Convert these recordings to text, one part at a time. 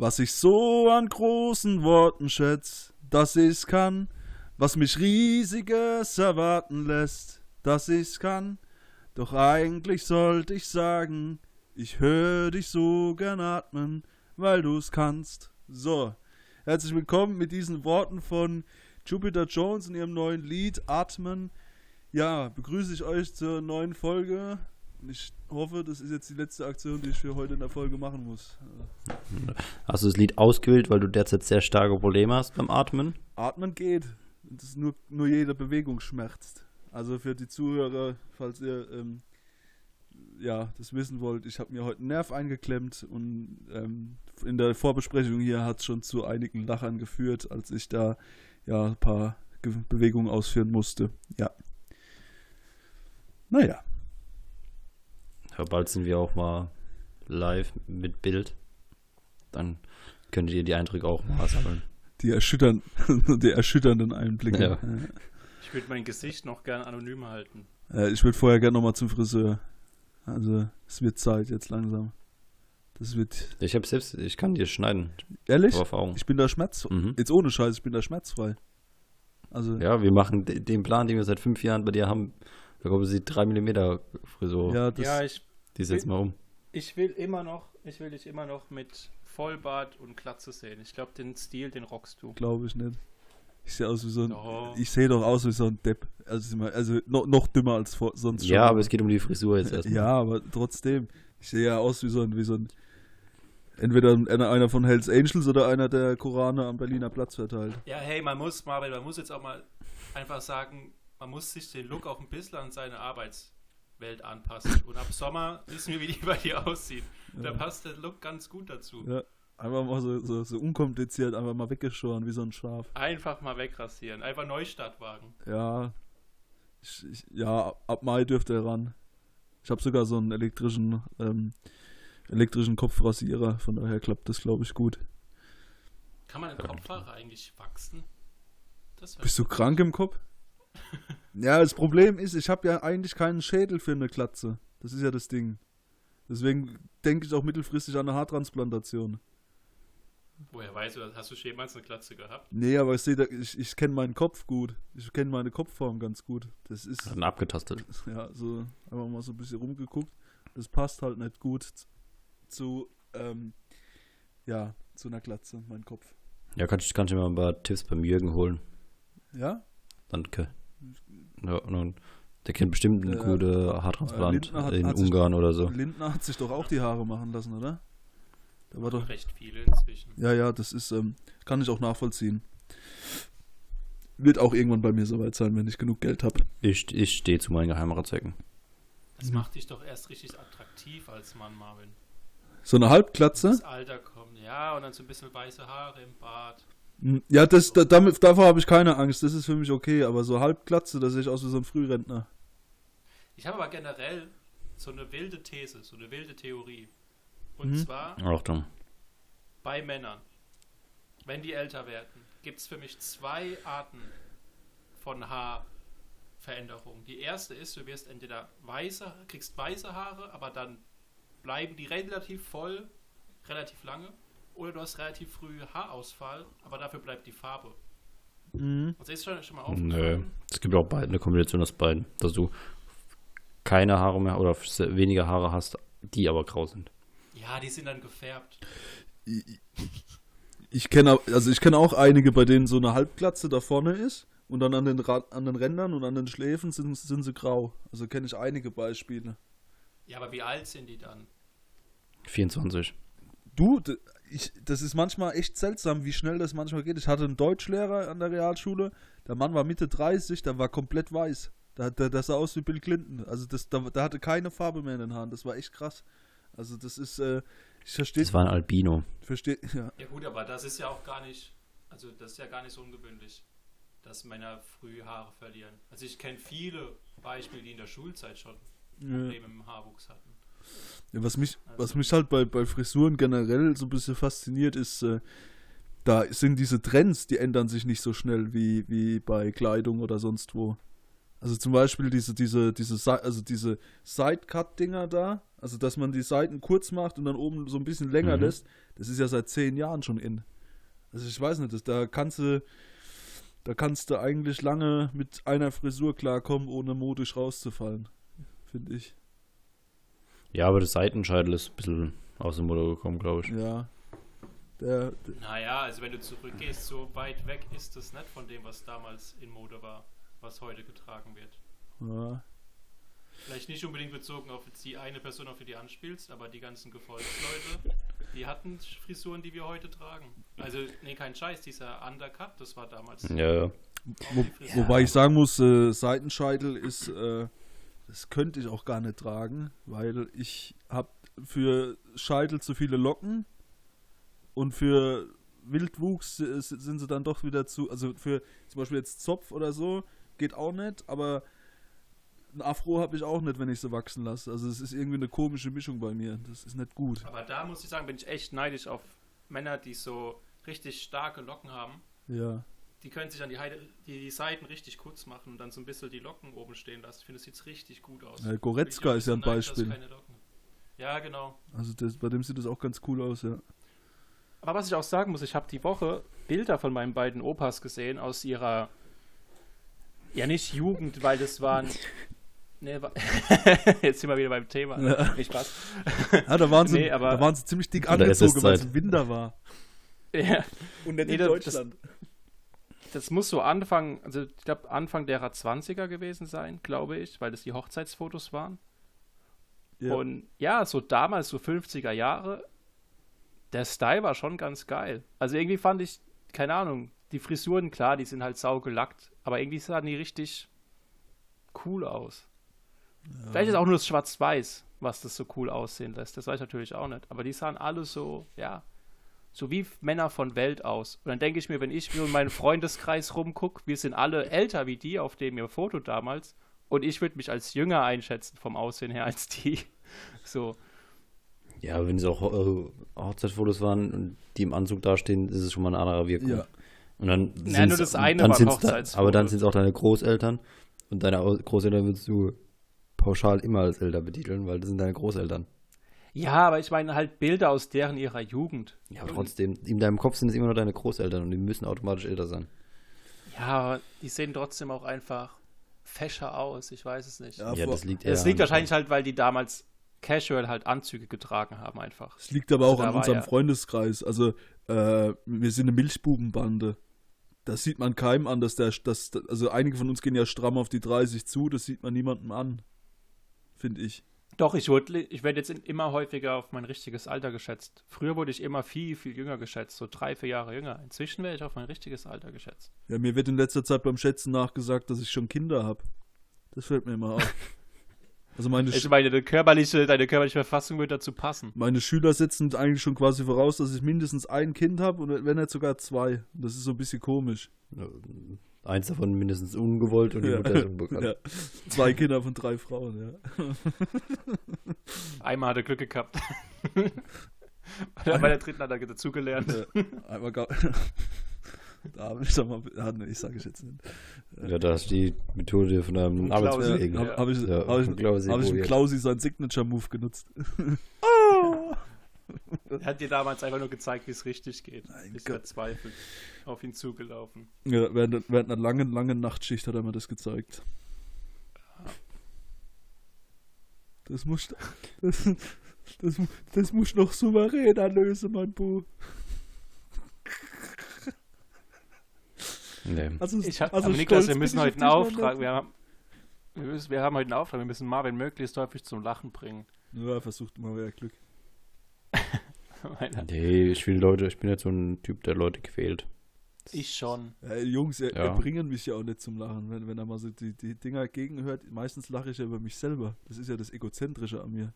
Was ich so an großen Worten schätz, dass ich's kann, was mich riesiges erwarten lässt, dass ich's kann. Doch eigentlich sollte ich sagen, ich hör dich so gern atmen, weil du's kannst. So, herzlich willkommen mit diesen Worten von Jupiter Jones in ihrem neuen Lied Atmen. Ja, begrüße ich euch zur neuen Folge. Ich hoffe, das ist jetzt die letzte Aktion, die ich für heute in der Folge machen muss. Hast du das Lied ausgewählt, weil du derzeit sehr starke Probleme hast beim Atmen? Atmen geht. Das nur, nur jede Bewegung schmerzt. Also für die Zuhörer, falls ihr ähm, ja, das wissen wollt, ich habe mir heute einen Nerv eingeklemmt und ähm, in der Vorbesprechung hier hat es schon zu einigen Lachern geführt, als ich da ja ein paar Ge Bewegungen ausführen musste. Ja. Naja. Ja, bald sind wir auch mal live mit Bild. Dann könnt ihr die Eindrücke auch mal sammeln. Die, erschüttern, die erschütternden Einblicke. Ja. Ich würde mein Gesicht noch gern anonym halten. Äh, ich würde vorher gerne nochmal zum Friseur. Also, es wird Zeit jetzt langsam. Das wird. Ich habe selbst, ich kann dir schneiden. Ehrlich? Ich bin da schmerzfrei. Mhm. Jetzt ohne Scheiß, ich bin da schmerzfrei. Also, Ja, wir machen de- den Plan, den wir seit fünf Jahren bei dir haben. Da kommen sie 3 mm Frisur. ja, das, ja, ich, Die setzt mal um. ich will immer noch, ich will dich immer noch mit Vollbart und Glatze sehen. Ich glaube, den Stil, den rockst du. glaube ich nicht. Ich sehe aus wie so ein. Doch. Ich sehe doch aus wie so ein Depp. Also, also noch, noch dümmer als vor, sonst schon. Ja, aber es geht um die Frisur jetzt erstmal. Ja, aber trotzdem. Ich sehe ja aus wie so ein, wie so ein. Entweder einer, einer von Hells Angels oder einer, der Korane am Berliner Platz verteilt. Ja, hey, man muss, Marvin, man muss jetzt auch mal einfach sagen, man muss sich den Look auch ein bisschen an seine Arbeitswelt anpassen. Und ab Sommer wissen wir, wie die bei dir aussieht. Da passt der Look ganz gut dazu. Ja. Einfach mal so, so, so unkompliziert, einfach mal weggeschoren wie so ein Schaf. Einfach mal wegrasieren. Einfach Neustart wagen. Ja. Ich, ich, ja, ab Mai dürfte er ran. Ich habe sogar so einen elektrischen, ähm, elektrischen Kopfrasierer, von daher klappt das, glaube ich, gut. Kann man im Kopfhaare eigentlich wachsen? Bist du krank im Kopf? ja, das Problem ist, ich habe ja eigentlich keinen Schädel für eine Klatze. Das ist ja das Ding. Deswegen denke ich auch mittelfristig an eine Haartransplantation. Woher weißt du das? Hast du jemals eine Glatze gehabt? Nee, aber ich sehe, da- ich, ich kenne meinen Kopf gut. Ich kenne meine Kopfform ganz gut. Das ist, Dann abgetastet. ja, so einfach mal so ein bisschen rumgeguckt. Das passt halt nicht gut zu, ähm, ja, zu einer Glatze, mein Kopf. Ja, kannst du kannst du mir mal ein paar Tipps beim Jürgen holen. Ja? Danke. Ja, dann, der kennt bestimmt einen Ja. guten Äh, Haartransplant hat- in hat sich- Ungarn oder so. Lindner hat sich doch auch die Haare machen lassen, oder? Da war doch. Recht viele inzwischen. Ja, ja, das ist, ähm, kann ich auch nachvollziehen. Wird auch irgendwann bei mir soweit sein, wenn ich genug Geld habe. Ich, ich stehe zu meinen Geheimratsecken. Das macht dich doch erst richtig attraktiv als Mann, Marvin. So eine Halbglatze? Das Alter kommt, ja, und dann so ein bisschen weiße Haare im Bart. Ja, das, da, damit, davor habe ich keine Angst. Das ist für mich okay. Aber so Halbglatze, da sehe ich aus wie so ein Frührentner. Ich habe aber generell so eine wilde These, so eine wilde Theorie. Und Mhm. zwar Achtung. bei Männern, wenn die älter werden, gibt es für mich zwei Arten von Haarveränderungen. Die erste ist, du wirst entweder weiße, kriegst weiße Haare, aber dann bleiben die relativ voll, relativ lange, oder du hast relativ früh Haarausfall, aber dafür bleibt die Farbe. Mhm. Also ist schon, schon mal Nö. aufgefallen? Es gibt auch beide, eine Kombination aus beiden. Dass du keine Haare mehr oder weniger Haare hast, die aber grau sind. Ja, die sind dann gefärbt. Ich kenne also ich kenne auch einige, bei denen so eine Halbglatze da vorne ist und dann an den, Ra an den Rändern und an den Schläfen sind, sind sie grau. Also kenne ich einige Beispiele. Ja, aber wie alt sind die dann? 24. Du, ich, das ist manchmal echt seltsam, wie schnell das manchmal geht. Ich hatte einen Deutschlehrer an der Realschule, der Mann war Mitte 30, der war komplett weiß. Der, der, der sah aus wie Bill Clinton. Also das, der, der hatte keine Farbe mehr in den Haaren. Das war echt krass. Also das ist, äh, ich verstehe, Das war ein Albino. verstehe, ja. Ja gut, aber das ist ja auch gar nicht, also das ist ja gar nicht so ungewöhnlich, dass Männer früh Haare verlieren. Also ich kenne viele Beispiele, die in der Schulzeit schon ja. Probleme im Haarwuchs hatten. Ja, was mich, was mich halt bei, bei Frisuren generell so ein bisschen fasziniert, ist, äh, da sind diese Trends, die ändern sich nicht so schnell wie, wie bei Kleidung oder sonst wo. Also zum Beispiel diese, diese, diese, also diese Sidecut-Dinger da, also dass man die Seiten kurz macht und dann oben so ein bisschen länger Mhm. lässt, das ist ja seit zehn Jahren schon in. Also ich weiß nicht, das, da kannst du, da kannst du eigentlich lange mit einer Frisur klarkommen, ohne modisch rauszufallen, finde ich. Ja, aber der Seitenscheitel ist ein bisschen aus dem Mode gekommen, glaube ich. Ja. Der, der, Naja, also wenn du zurückgehst, so weit weg ist es nicht von dem, was damals in Mode war, was heute getragen wird. ja. Vielleicht nicht unbedingt bezogen auf die eine Person, auf die du anspielst, aber die ganzen Gefolgsleute, die hatten Frisuren, die wir heute tragen. Also, nee, kein Scheiß, dieser Undercut, das war damals. Ja, ja. Wo, Ja. Wobei ich sagen muss, äh, Seitenscheitel ist, äh, das könnte ich auch gar nicht tragen, weil ich habe für Scheitel zu viele Locken und für Wildwuchs sind sie dann doch wieder zu, also für zum Beispiel jetzt Zopf oder so, geht auch nicht, aber ein Afro habe ich auch nicht, wenn ich sie wachsen lasse. Also es ist irgendwie eine komische Mischung bei mir. Das ist nicht gut. Aber da muss ich sagen, bin ich echt neidisch auf Männer, die so richtig starke Locken haben. Ja. Die können sich an die, Heide, die, die Seiten richtig kurz machen und dann so ein bisschen die Locken oben stehen lassen. Ich finde, das sieht richtig gut aus. Ja, Goretzka ist ja ein Beispiel. Ja, genau. Also das, bei dem sieht das auch ganz cool aus, ja. Aber was ich auch sagen muss, ich habe die Woche Bilder von meinen beiden Opas gesehen aus ihrer, ja nicht Jugend, weil das waren, ne, wa- jetzt sind wir wieder beim Thema, Ja. nicht Spaß. Ja, da waren sie, Nee, aber- da waren sie ziemlich dick angezogen, weil es Winter war. Ja, Und nicht Nee, das- das- das muss so Anfang, also ich glaube Anfang derer 20er gewesen sein, glaube ich, weil das die Hochzeitsfotos waren. Ja. Und ja, so damals, so 50er Jahre, der Style war schon ganz geil. Also irgendwie fand ich, keine Ahnung, die Frisuren, klar, die sind halt saugelackt, aber irgendwie sahen die richtig cool aus. Vielleicht ist auch nur das Schwarz-Weiß, was das so cool aussehen lässt. Das weiß ich natürlich auch nicht. Aber die sahen alle so, ja, so wie Männer von Welt aus. Und dann denke ich mir, wenn ich mir in meinen Freundeskreis rumgucke, wir sind alle älter wie die auf dem ihr Foto damals. Und ich würde mich als jünger einschätzen vom Aussehen her als die. So. Ja, wenn es auch äh, Hochzeitsfotos waren und die im Anzug dastehen, ist es schon mal eine andere Wirkung. Ja. Und dann Ja, sind's- nur das eine dann. Da, aber dann sind es auch deine Großeltern und deine Großeltern würdest du pauschal immer als älter betiteln, weil das sind deine Großeltern. Ja, aber ich meine halt Bilder aus deren ihrer Jugend. Ja, aber trotzdem, in deinem Kopf sind es immer noch deine Großeltern und die müssen automatisch älter sein. Ja, aber die sehen trotzdem auch einfach fescher aus. Ich weiß es nicht. Ja, das liegt Es eher liegt an- wahrscheinlich halt, weil die damals casual halt Anzüge getragen haben einfach. Es liegt aber Also auch da an unserem ja- Freundeskreis. Also, äh, wir sind eine Milchbubenbande. Das sieht man keinem an, dass der, dass, also einige von uns gehen ja stramm auf die 30 zu, das sieht man niemandem an. Finde ich. Doch, ich, wurde, ich werde jetzt immer häufiger auf mein richtiges Alter geschätzt. Früher wurde ich immer viel, viel jünger geschätzt, so drei, vier Jahre jünger. Inzwischen werde ich auf mein richtiges Alter geschätzt. Ja, mir wird in letzter Zeit beim Schätzen nachgesagt, dass ich schon Kinder habe. Das fällt mir immer auf. Also meine, Ich Sch meine, deine körperliche, deine körperliche Verfassung wird dazu passen. meine Schüler setzen eigentlich schon quasi voraus, dass ich mindestens ein Kind habe und wenn nicht sogar zwei. Das ist so ein bisschen komisch. Eins davon mindestens ungewollt und die Ja. Mutter ist unbekannt. Ja. Zwei Kinder von drei Frauen, ja. Einmal hat er Glück gehabt. Bei der dritten hat er dazugelernt. Ja, einmal ga- da habe ich doch mal. Ah, nee, ich sage es jetzt nicht. Ja, da hast du die Methode von Klausi. Arbeitskollegen. Habe Ja. hab ich, Ja, hab ich, von Klausi hab ich mit probiert. Klausi seinen Signature-Move genutzt. Er hat dir damals einfach nur gezeigt, wie es richtig geht. Mein Ist verzweifelt auf ihn zugelaufen. Ja, während, während einer langen, langen Nachtschicht hat er mir das gezeigt. Das muss, das, das, das muss noch souveräner lösen, mein Bu. Nee. Also, Ich hab, also aber Niklas, stolz wir müssen heute einen Auftrag. Wir haben, wir, müssen, wir haben heute einen Auftrag. Wir müssen Marvin möglichst häufig zum Lachen bringen. Ja, versucht mal wieder Glück. Nee, ich will Leute, ich bin jetzt so ein Typ, der Leute quält. Ich schon. Ja, Jungs, ihr, Ja. ihr bringen mich ja auch nicht zum Lachen. Wenn, wenn er mal so die, die Dinger gegenhört, meistens lache ich ja über mich selber. Das ist ja das Egozentrische an mir.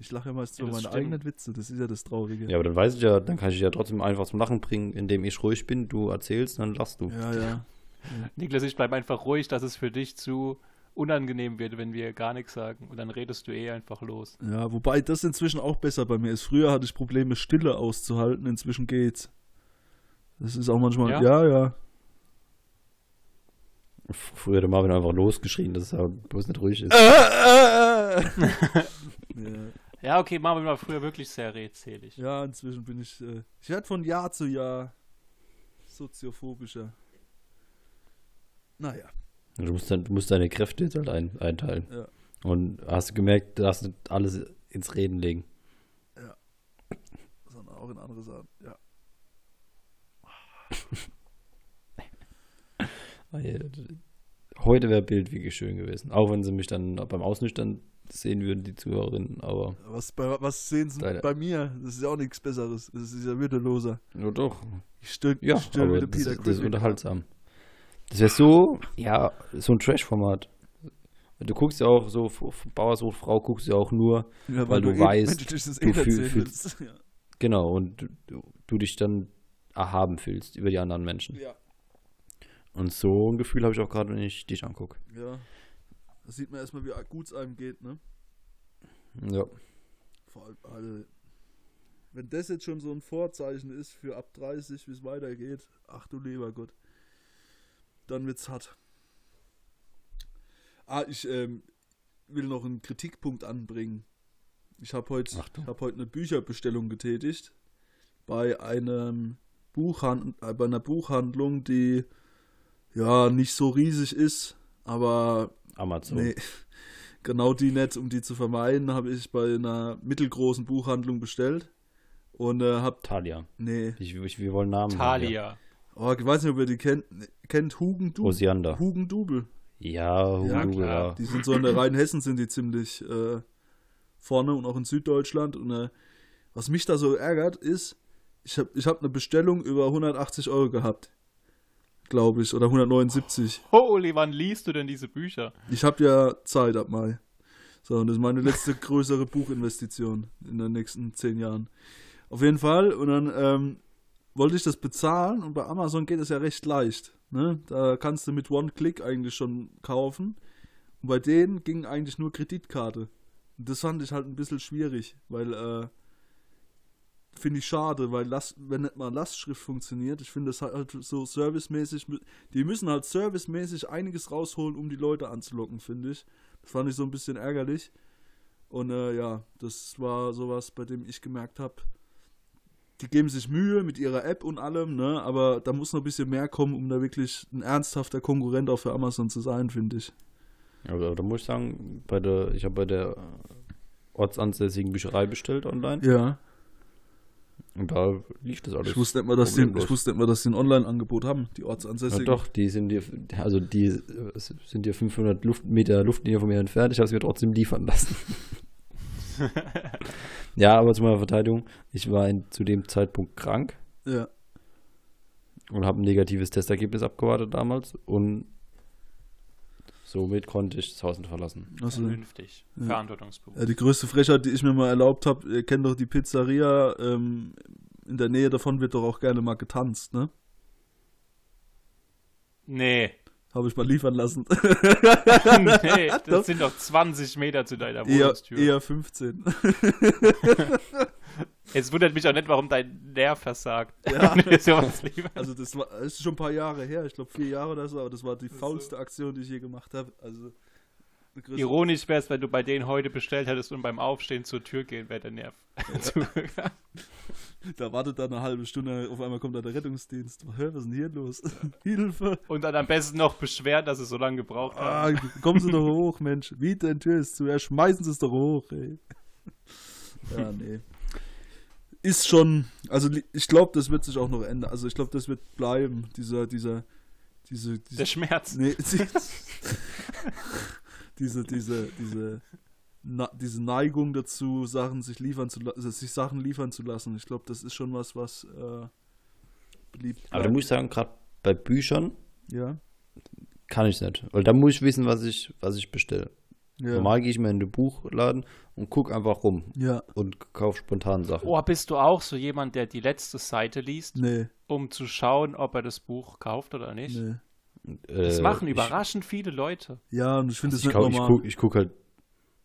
Ich lache ja meistens Ja, über das meine stimmt. eigenen Witze. Das ist ja das Traurige. Ja, aber dann weiß ich ja, dann kann ich dich ja trotzdem einfach zum Lachen bringen, indem ich ruhig bin, du erzählst, dann lachst du. ja. ja. Niklas, ich bleibe einfach ruhig, dass es für dich zu unangenehm wird, wenn wir gar nichts sagen. Und dann redest du eh einfach los. Ja, wobei das inzwischen auch besser bei mir ist. Früher hatte ich Probleme, Stille auszuhalten, inzwischen geht's. Das ist auch manchmal, Ja? ja, ja. Früher hat Marvin einfach losgeschrien, dass er bloß nicht ruhig ist. ja. Ja, okay, Marvin war früher wirklich sehr redselig. ja, inzwischen bin ich. Äh, ich werde von Jahr zu Jahr soziophobischer. Naja. Du musst, dann, du musst deine Kräfte jetzt halt ein, einteilen. Ja. Und hast du gemerkt, du darfst nicht alles ins Reden legen. Sondern auch in andere Sachen. Ja. Ah, ja, Heute wäre Bild wirklich schön gewesen. Auch wenn sie mich dann beim Ausnüchtern sehen würden, die Zuhörerinnen. Aber Was, bei, was sehen Sie Deine- bei mir? Das ist ja auch nichts Besseres. Das ist ja würdeloser. nur doch. Ich störe Ja, stör aber das, das ist unterhaltsam. Das wäre so, ja, so ein Trash-Format. Du guckst ja auch so, F- F- Bauer sucht Frau, guckst ja auch nur, Ja, weil du eh- weißt, du fühlst-. Ja. genau, und du, du, du dich dann erhaben fühlst über die anderen Menschen. ja. Und so ein Gefühl habe ich auch gerade, wenn ich dich angucke. Ja. Da sieht man erstmal, wie gut es einem geht, ne? Ja. Vor allem, also, wenn das jetzt schon so ein Vorzeichen ist für ab 30, wie es weitergeht, ach du lieber Gott, dann wird's hart. Ah, ich ähm, will noch einen Kritikpunkt anbringen. Ich habe heute hab heut eine Bücherbestellung getätigt bei einem Buchhand äh, bei einer Buchhandlung, die ja nicht so riesig ist, aber Amazon. Nee, genau die nicht, um die zu vermeiden, habe ich bei einer mittelgroßen Buchhandlung bestellt. Und äh, hab, Talia. nee, Ich, ich, wir wollen Namen. Talia. Oh, ich weiß nicht, ob ihr die kennt. Kennt Hugendubel? Osiander. Hugendubel. Ja, Ja, Hugo, klar. ja. Die sind so in der Rheinhessen sind die ziemlich äh, vorne und auch in Süddeutschland. Und äh, was mich da so ärgert, ist, ich habe ich hab eine Bestellung über 180 Euro gehabt. Glaube ich. Oder 179. Holy, wann liest du denn diese Bücher? Ich habe ja Zeit ab Mai. So, und das ist meine letzte größere Buchinvestition in den nächsten zehn Jahren. Auf jeden Fall. Und dann ähm, wollte ich das bezahlen und bei Amazon geht es ja recht leicht. Ne? Da kannst du mit One-Click eigentlich schon kaufen. Und bei denen ging eigentlich nur Kreditkarte. Das fand ich halt ein bisschen schwierig, weil äh, finde ich schade, weil Last, wenn nicht mal Lastschrift funktioniert, ich finde das halt so servicemäßig, die müssen halt servicemäßig einiges rausholen, um die Leute anzulocken, finde ich. Das fand ich so ein bisschen ärgerlich. Und äh, ja, das war sowas, bei dem ich gemerkt habe, die geben sich Mühe mit ihrer App und allem, ne? Aber da muss noch ein bisschen mehr kommen, um da wirklich ein ernsthafter Konkurrent auch für Amazon zu sein, finde ich. Aber da muss ich sagen, bei der, ich habe bei der ortsansässigen Bücherei bestellt online Ja. und da lief das alles. Ich wusste nicht mal, dass die, ich wusste nicht mal, dass die ein Online-Angebot haben, die Ja, Ortsansässigen. doch, die sind hier, also die äh, sind hier 500 Luft, Meter Luftlinie von mir entfernt. Ich habe es mir trotzdem liefern lassen. ja, aber zu meiner Verteidigung, ich war in, zu dem Zeitpunkt krank Ja. und habe ein negatives Testergebnis abgewartet damals und somit konnte ich das Haus nicht verlassen. Also, Vernünftig. Ja. Verantwortungsbewusst. Ja, die größte Frechheit, die ich mir mal erlaubt habe, ihr kennt doch die Pizzeria, ähm, in der Nähe davon wird doch auch gerne mal getanzt, ne? Nee. Habe ich mal liefern lassen. nee, Doch. das sind doch 20 Meter zu deiner eher, Wohnungstür. eher 15. Es wundert mich auch nicht, warum dein Nerv versagt. Ja. Also das war das ist schon ein paar Jahre her, ich glaube vier Jahre oder so, aber das war die faulste Aktion, die ich je gemacht habe. Also größere- Ironisch wäre es, wenn du bei denen heute bestellt hättest und beim Aufstehen zur Tür gehen wäre der Nerv. zugegangen. da wartet da eine halbe Stunde, auf einmal kommt da der Rettungsdienst. Hä, was ist denn hier los? Hilfe! und dann am besten noch beschweren, dass es so lange gebraucht hat. Ah, kommen Sie doch hoch, Mensch. Wie denn Tür ist zu? Ja, schmeißen Sie es doch hoch, ey. Ja, nee. Ist schon, also ich glaube, das wird sich auch noch ändern. Also ich glaube, das wird bleiben, dieser, dieser, diese, diese, Der Schmerz. nee, diese, diese, diese, na, diese Neigung dazu, Sachen sich liefern zu lassen, also sich Sachen liefern zu lassen. Ich glaube, das ist schon was, was äh, beliebt Aber da bleibt. muss ich sagen, gerade bei Büchern ja, kann ich nicht. Weil da muss ich wissen, was ich, was ich bestelle. ja, Normal gehe ich mal in den Buchladen und gucke einfach rum ja, und kaufe spontan Sachen. Oh, bist du auch so jemand, der die letzte Seite liest, nee, um zu schauen, ob er das Buch kauft oder nicht? nee. Das Äh, machen ich- überraschend viele Leute. Ja, und ich finde Also es ich, nicht guck, ich, normal. guck, ich guck halt,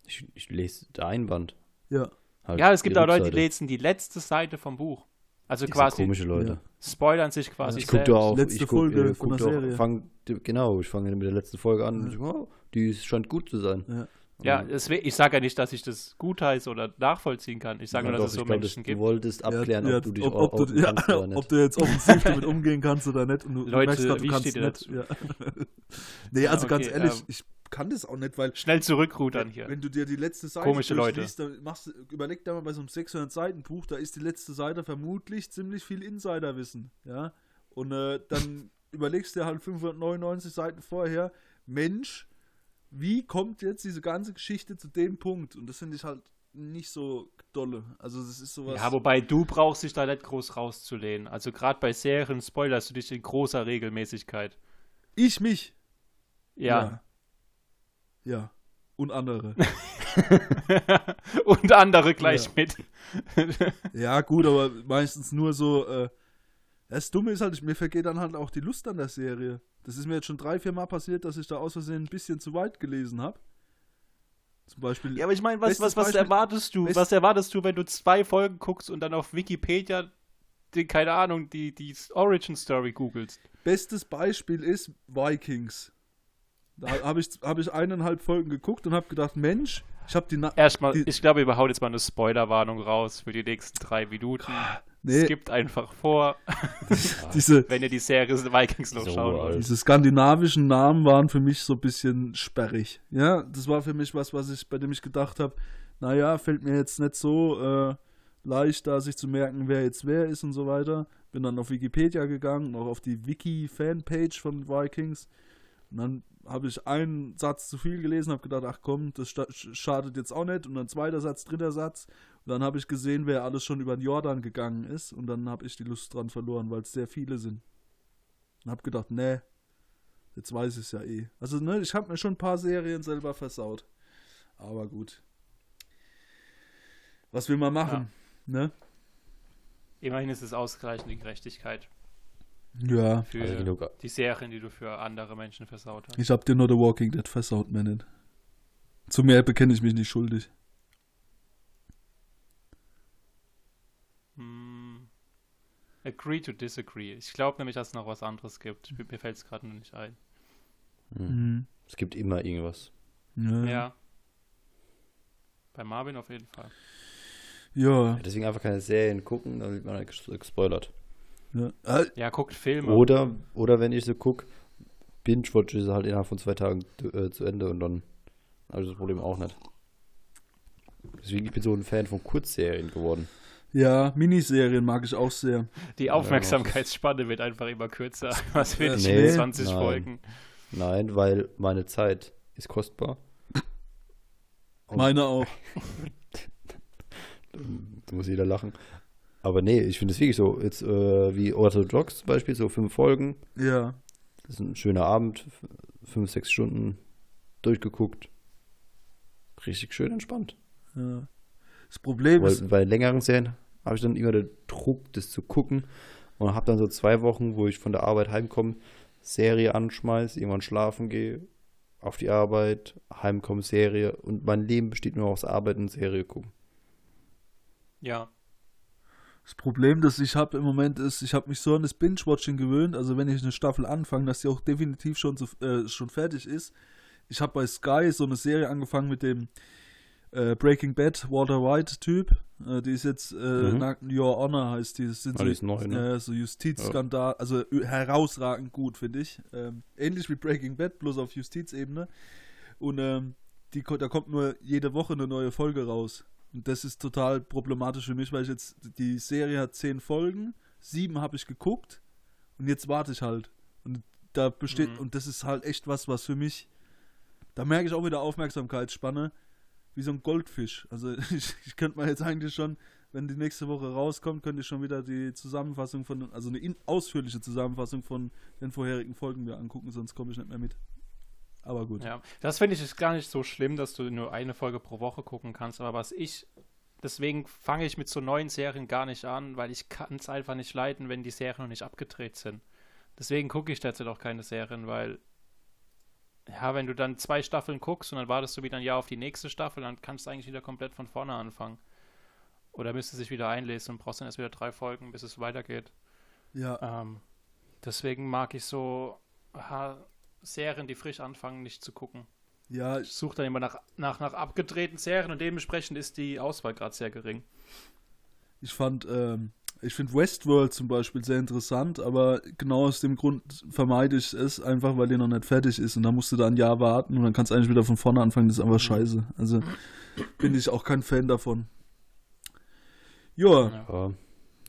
ich, ich lese der Einband. Ja, Halt ja, es gibt auch Leute, die lesen die letzte Seite vom Buch. Also Die quasi komische Leute. spoilern sich quasi Ich gucke da auch. Letzte ich guck, Folge äh, von der da auch- Serie. Fang, genau, ich fange mit der letzten Folge an. Und ich, oh, die scheint gut zu sein. Ja. Ja, deswegen, ich sage ja nicht, dass ich das gutheiße oder nachvollziehen kann. Ich sage Ja, nur, dass doch, es so glaub, Menschen gibt. Du wolltest abklären, Ja, ob du dich ob, auch ob, du, ja, kannst oder nicht. ob du jetzt offensiv damit umgehen kannst oder nicht. Und du, Leute, du merkst grad, du wie kannst nicht. Ja. nee, also okay, ganz ehrlich, ähm, ich kann das auch nicht, weil Schnell zurückrudern hier. wenn du dir die letzte Seite Komische Leute. machst du, überleg dir mal bei so einem 600 Seiten Buch, da ist die letzte Seite vermutlich ziemlich viel Insiderwissen, ja. Und äh, dann überlegst du dir halt 599 Seiten vorher, Mensch, wie kommt jetzt diese ganze Geschichte zu dem Punkt? Und das finde ich halt nicht so dolle. Also das ist sowas. Ja, wobei du brauchst dich da nicht groß rauszulehnen. Also gerade bei Serien spoilerst du dich in großer Regelmäßigkeit. ich mich. Ja. Ja. Ja. Und andere. Und andere gleich Ja. mit. ja, gut, aber meistens nur so. Äh, das Dumme ist halt, mir vergeht dann halt auch die Lust an der Serie. Das ist mir jetzt schon drei, vier Mal passiert, dass ich da aus Versehen ein bisschen zu weit gelesen habe. Zum Beispiel. Ja, aber ich meine, was, was, was Beispiel- erwartest du? Was erwartest du, wenn du zwei Folgen guckst und dann auf Wikipedia, die, keine Ahnung, die, die Origin Story googelst? Bestes Beispiel ist Vikings. Da habe ich, hab ich eineinhalb Folgen geguckt und habe gedacht, Mensch, ich habe die. Na Erstmal, Die- ich glaube, wir hauen jetzt mal eine Spoilerwarnung raus für die nächsten drei Minuten. Nee, Skippt einfach vor, diese, wenn ihr die Serie Vikings noch So schauen alt. wollt. diese skandinavischen Namen waren für mich so ein bisschen sperrig. Ja, das war für mich was, was ich, bei dem ich gedacht habe, naja, fällt mir jetzt nicht so äh, leicht, da sich zu merken, wer jetzt wer ist und so weiter. Bin dann auf Wikipedia gegangen, auch auf die Wiki-Fanpage von Vikings. Und dann habe ich einen Satz zu viel gelesen, habe gedacht, ach komm, das schadet jetzt auch nicht. Und dann zweiter Satz, dritter Satz. Und dann habe ich gesehen, wer alles schon über den Jordan gegangen ist. Und dann habe ich die Lust dran verloren, weil es sehr viele sind. Und habe gedacht, nee, jetzt weiß ich es ja eh. Also, ne, ich habe mir schon ein paar Serien selber versaut. Aber gut. Was will man machen? Ne? Immerhin ist es ausreichende Gerechtigkeit Ja. für Also genug. die Serien, die du für andere Menschen versaut hast. Ich habe dir nur The Walking Dead versaut, man. Zu mehr bekenne ich mich nicht schuldig. Agree to disagree. Ich glaube nämlich, dass es noch was anderes gibt. Mir fällt es gerade nur nicht ein. Hm. Mhm. Es gibt immer irgendwas. Ja. Ja. Bei Marvin auf jeden Fall. Ja. Deswegen einfach keine Serien gucken, dann wird man halt ges- gespoilert. ja. Ja, guckt Filme. Oder, oder wenn ich so gucke, Binge-Watch ist halt innerhalb von zwei Tagen äh, zu Ende und dann habe ich das Problem auch nicht. Deswegen ich bin so ein Fan von Kurzserien geworden. Ja, Miniserien mag ich auch sehr. Die Aufmerksamkeitsspanne wird einfach immer kürzer. Was will ich Nee, in 20 nein. Folgen? Nein, weil meine Zeit ist kostbar. Und Meine auch. Da muss jeder lachen. Aber nee, ich finde es wirklich so. Jetzt äh, wie Orthodox zum Beispiel, so fünf Folgen. Ja. Das ist ein schöner Abend, fünf, sechs Stunden durchgeguckt. Richtig schön entspannt. ja. Das Problem ist, Weil bei längeren Serien habe ich dann immer den Druck, das zu gucken. Und habe dann so zwei Wochen, wo ich von der Arbeit heimkomme, Serie anschmeiß, irgendwann schlafen gehe, auf die Arbeit, heimkomme, Serie. Und mein Leben besteht nur aus Arbeit und Serie gucken. Ja. Das Problem, das ich habe im Moment ist, ich habe mich so an das Binge-Watching gewöhnt, also wenn ich eine Staffel anfange, dass die auch definitiv schon, zu, äh, schon fertig ist. Ich habe bei Sky so eine Serie angefangen mit dem äh, Breaking Bad Walter White Typ. Äh, die ist jetzt äh, Mhm. Your Honor heißt die. Das sind Ah, so, ist neu, ne? so Justizskandal, also äh, herausragend gut, finde ich. Ähm, ähnlich wie Breaking Bad, bloß auf Justizebene. Und ähm, die, da kommt nur jede Woche eine neue Folge raus. Und das ist total problematisch für mich, weil ich jetzt, die Serie hat zehn Folgen, sieben habe ich geguckt und jetzt warte ich halt. Und da besteht, Mhm. und das ist halt echt was, was für mich, da merke ich auch wieder Aufmerksamkeitsspanne, wie so ein Goldfisch. Also ich, ich könnte mal jetzt eigentlich schon, wenn die nächste Woche rauskommt, könnte ich schon wieder die Zusammenfassung von, also eine in, ausführliche Zusammenfassung von den vorherigen Folgen mir angucken, sonst komme ich nicht mehr mit. Aber gut. Ja, das finde ich ist gar nicht so schlimm, dass du nur eine Folge pro Woche gucken kannst. Aber was ich, deswegen fange ich mit so neuen Serien gar nicht an, weil ich kann es einfach nicht leiden, wenn die Serien noch nicht abgedreht sind. Deswegen gucke ich derzeit auch keine Serien, weil ja, wenn du dann zwei Staffeln guckst und dann wartest du wieder ein Jahr auf die nächste Staffel, dann kannst du eigentlich wieder komplett von vorne anfangen. Oder müsste sich wieder einlesen und brauchst dann erst wieder drei Folgen, bis es weitergeht. Ja, Ähm, deswegen mag ich so ha, Serien, die frisch anfangen, nicht zu gucken. ja, Ich suche dann immer nach, nach, nach abgedrehten Serien und dementsprechend ist die Auswahl gerade sehr gering. ich fand, ähm, ich finde Westworld zum Beispiel sehr interessant, aber genau aus dem Grund vermeide ich es einfach, weil die noch nicht fertig ist und dann musst du da ein Jahr warten und dann kannst du eigentlich wieder von vorne anfangen, das ist einfach scheiße. Also bin ich auch kein Fan davon. Joa,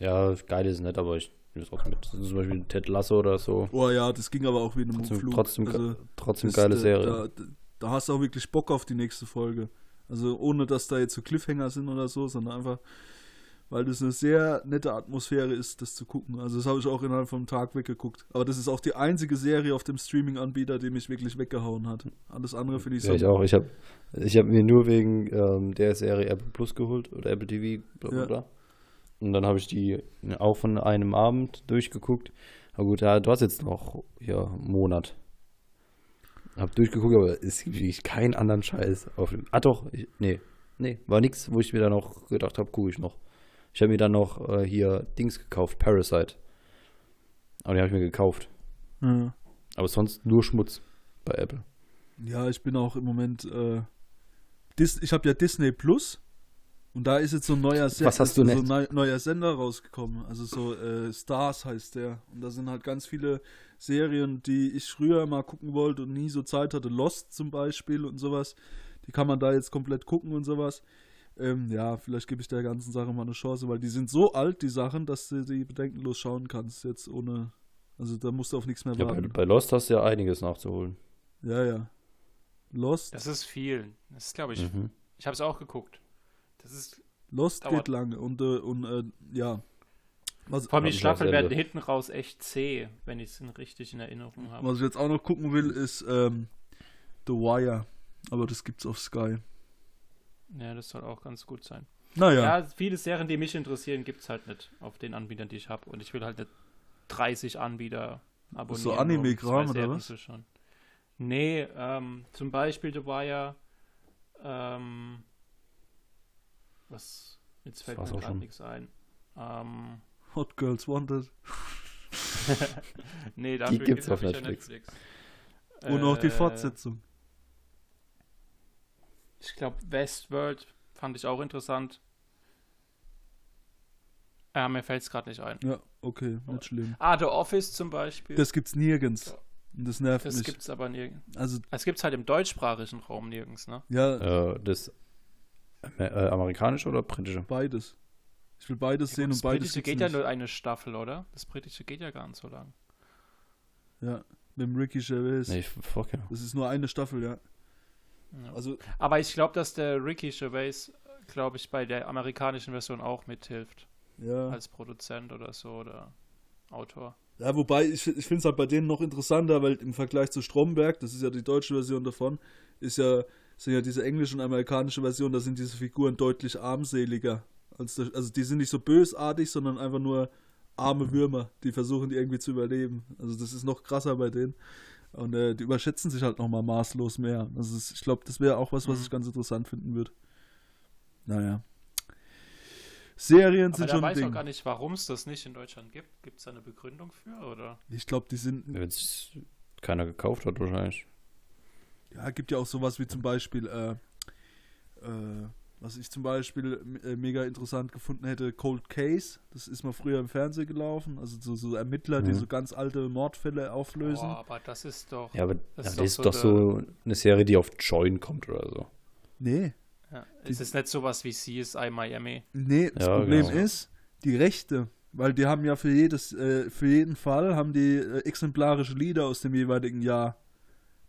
Ja, ja geil ist nicht, aber ich nehme es trotzdem mit. Zum Beispiel Ted Lasso oder so. oh ja, das ging aber auch wie in einem Trotzdem, Flug. trotzdem, Also, trotzdem das, geile äh, Serie. Da, da hast du auch wirklich Bock auf die nächste Folge. Also ohne, dass da jetzt so Cliffhanger sind oder so, sondern einfach, weil das eine sehr nette Atmosphäre ist, das zu gucken. Also das habe ich auch innerhalb einem Tag weggeguckt. Aber das ist auch die einzige Serie auf dem Streaming-Anbieter, die mich wirklich weggehauen hat. Alles andere finde ich Ja, ich auch. Ich habe ich hab mir nur wegen ähm, der Serie Apple Plus geholt oder Apple TV, bla bla Ja. bla. Und dann habe ich die auch von einem Abend durchgeguckt. Aber gut, ja, du hast jetzt noch ja, einen Monat. Hab durchgeguckt, aber es gibt wirklich keinen anderen Scheiß auf dem. Ah doch, ich, nee. Nee, war nix, wo ich mir dann noch gedacht habe, gucke ich noch. Ich habe mir dann noch äh, hier Dings gekauft, Parasite. Aber die habe ich mir gekauft. Ja. Aber sonst nur Schmutz bei Apple. Ja, ich bin auch im Moment. Äh, Dis ich habe ja Disney Plus und da ist jetzt so ein neuer, Se Was hast ist du so ein neuer Sender rausgekommen. Also so äh, Stars heißt der. Und da sind halt ganz viele Serien, die ich früher mal gucken wollte und nie so Zeit hatte. Lost zum Beispiel und sowas. Die kann man da jetzt komplett gucken und sowas. Ähm, ja, vielleicht gebe ich der ganzen Sache mal eine Chance, weil die sind so alt, die Sachen, dass du die bedenkenlos schauen kannst. Jetzt ohne. Also da musst du auf nichts mehr Ja, bei, warten. bei Lost hast du ja einiges nachzuholen. Ja, ja. Lost. Das ist viel. Das ist, glaube ich, Mhm. ich habe es auch geguckt. Das ist, Lost Dauert. geht lange und, äh, und äh, ja. Was, vor allem die Staffeln werden hinten raus echt zäh, wenn ich es richtig in Erinnerung habe. was ich jetzt auch noch gucken will, ist ähm, The Wire. Aber das gibt's auf Sky. Ja, das soll auch ganz gut sein. Naja. Ja, viele Serien, die mich interessieren, gibt es halt nicht auf den Anbietern, die ich habe. Und ich will halt nicht 30 Anbieter abonnieren. so Anime-Kram oder was? schauen. Nee, ähm, zum Beispiel The Wire, ähm, was, jetzt fällt mir auch gerade schon. nichts ein. Ähm, Hot Girls Wanted. nee, dafür gibt's hab auf ja Netflix. Und auch die Äh, Fortsetzung. Ich glaube, Westworld fand ich auch interessant. Ja, mir fällt es gerade nicht ein. Ja, okay, nicht schlimm. Ah, The Office zum Beispiel. Das gibt's nirgends. Das nervt Das mich. gibt's aber nirgends. Also, Es gibt's halt im deutschsprachigen Raum nirgends, ne? ja, Äh, das äh, amerikanische oder britische? beides. Ich will beides Ja, sehen und das beides britische gibt's geht ja nicht. nur eine Staffel, oder? Das britische geht ja gar nicht so lang. Ja, mit dem Ricky Gervais. Nee, ich, fuck ja. Das ist nur eine Staffel, ja. Ja. Also, aber ich glaube, dass der Ricky Gervais, glaube ich, bei der amerikanischen Version auch mithilft. ja. Als Produzent oder so oder Autor. Ja, wobei, ich, ich finde es halt bei denen noch interessanter, weil im Vergleich zu Stromberg, das ist ja die deutsche Version davon, ist ja, sind ja diese englische und amerikanische Version, da sind diese Figuren deutlich armseliger. Als das, also die sind nicht so bösartig, sondern einfach nur arme Würmer, die versuchen, die irgendwie zu überleben. Also das ist noch krasser bei denen. Und äh, die überschätzen sich halt nochmal maßlos mehr. Also ich glaube, das wäre auch was, was Mhm. ich ganz interessant finden würde. Naja. Serien Aber sind schon ein weiß ich auch Ding. gar nicht, warum es das nicht in Deutschland gibt. Gibt es da eine Begründung für? Oder? Ich glaube, die sind Wenn es keiner gekauft hat, wahrscheinlich. Ja, gibt ja auch sowas wie zum Beispiel, äh, äh, was ich zum Beispiel äh, mega interessant gefunden hätte, Cold Case. Das ist mal früher im Fernsehen gelaufen. Also so, so Ermittler, die Mhm. so ganz alte Mordfälle auflösen. Boah, aber das ist doch. Ja, aber Das das ist ist, doch doch, so so eine Serie, die auf Join kommt oder so. Nee, Ja, es ist nicht sowas wie CSI Miami. nee, das Ja, Problem genau. ist, die Rechte. Weil die haben ja für jedes, äh, für jeden Fall haben die äh, exemplarische Lieder aus dem jeweiligen Jahr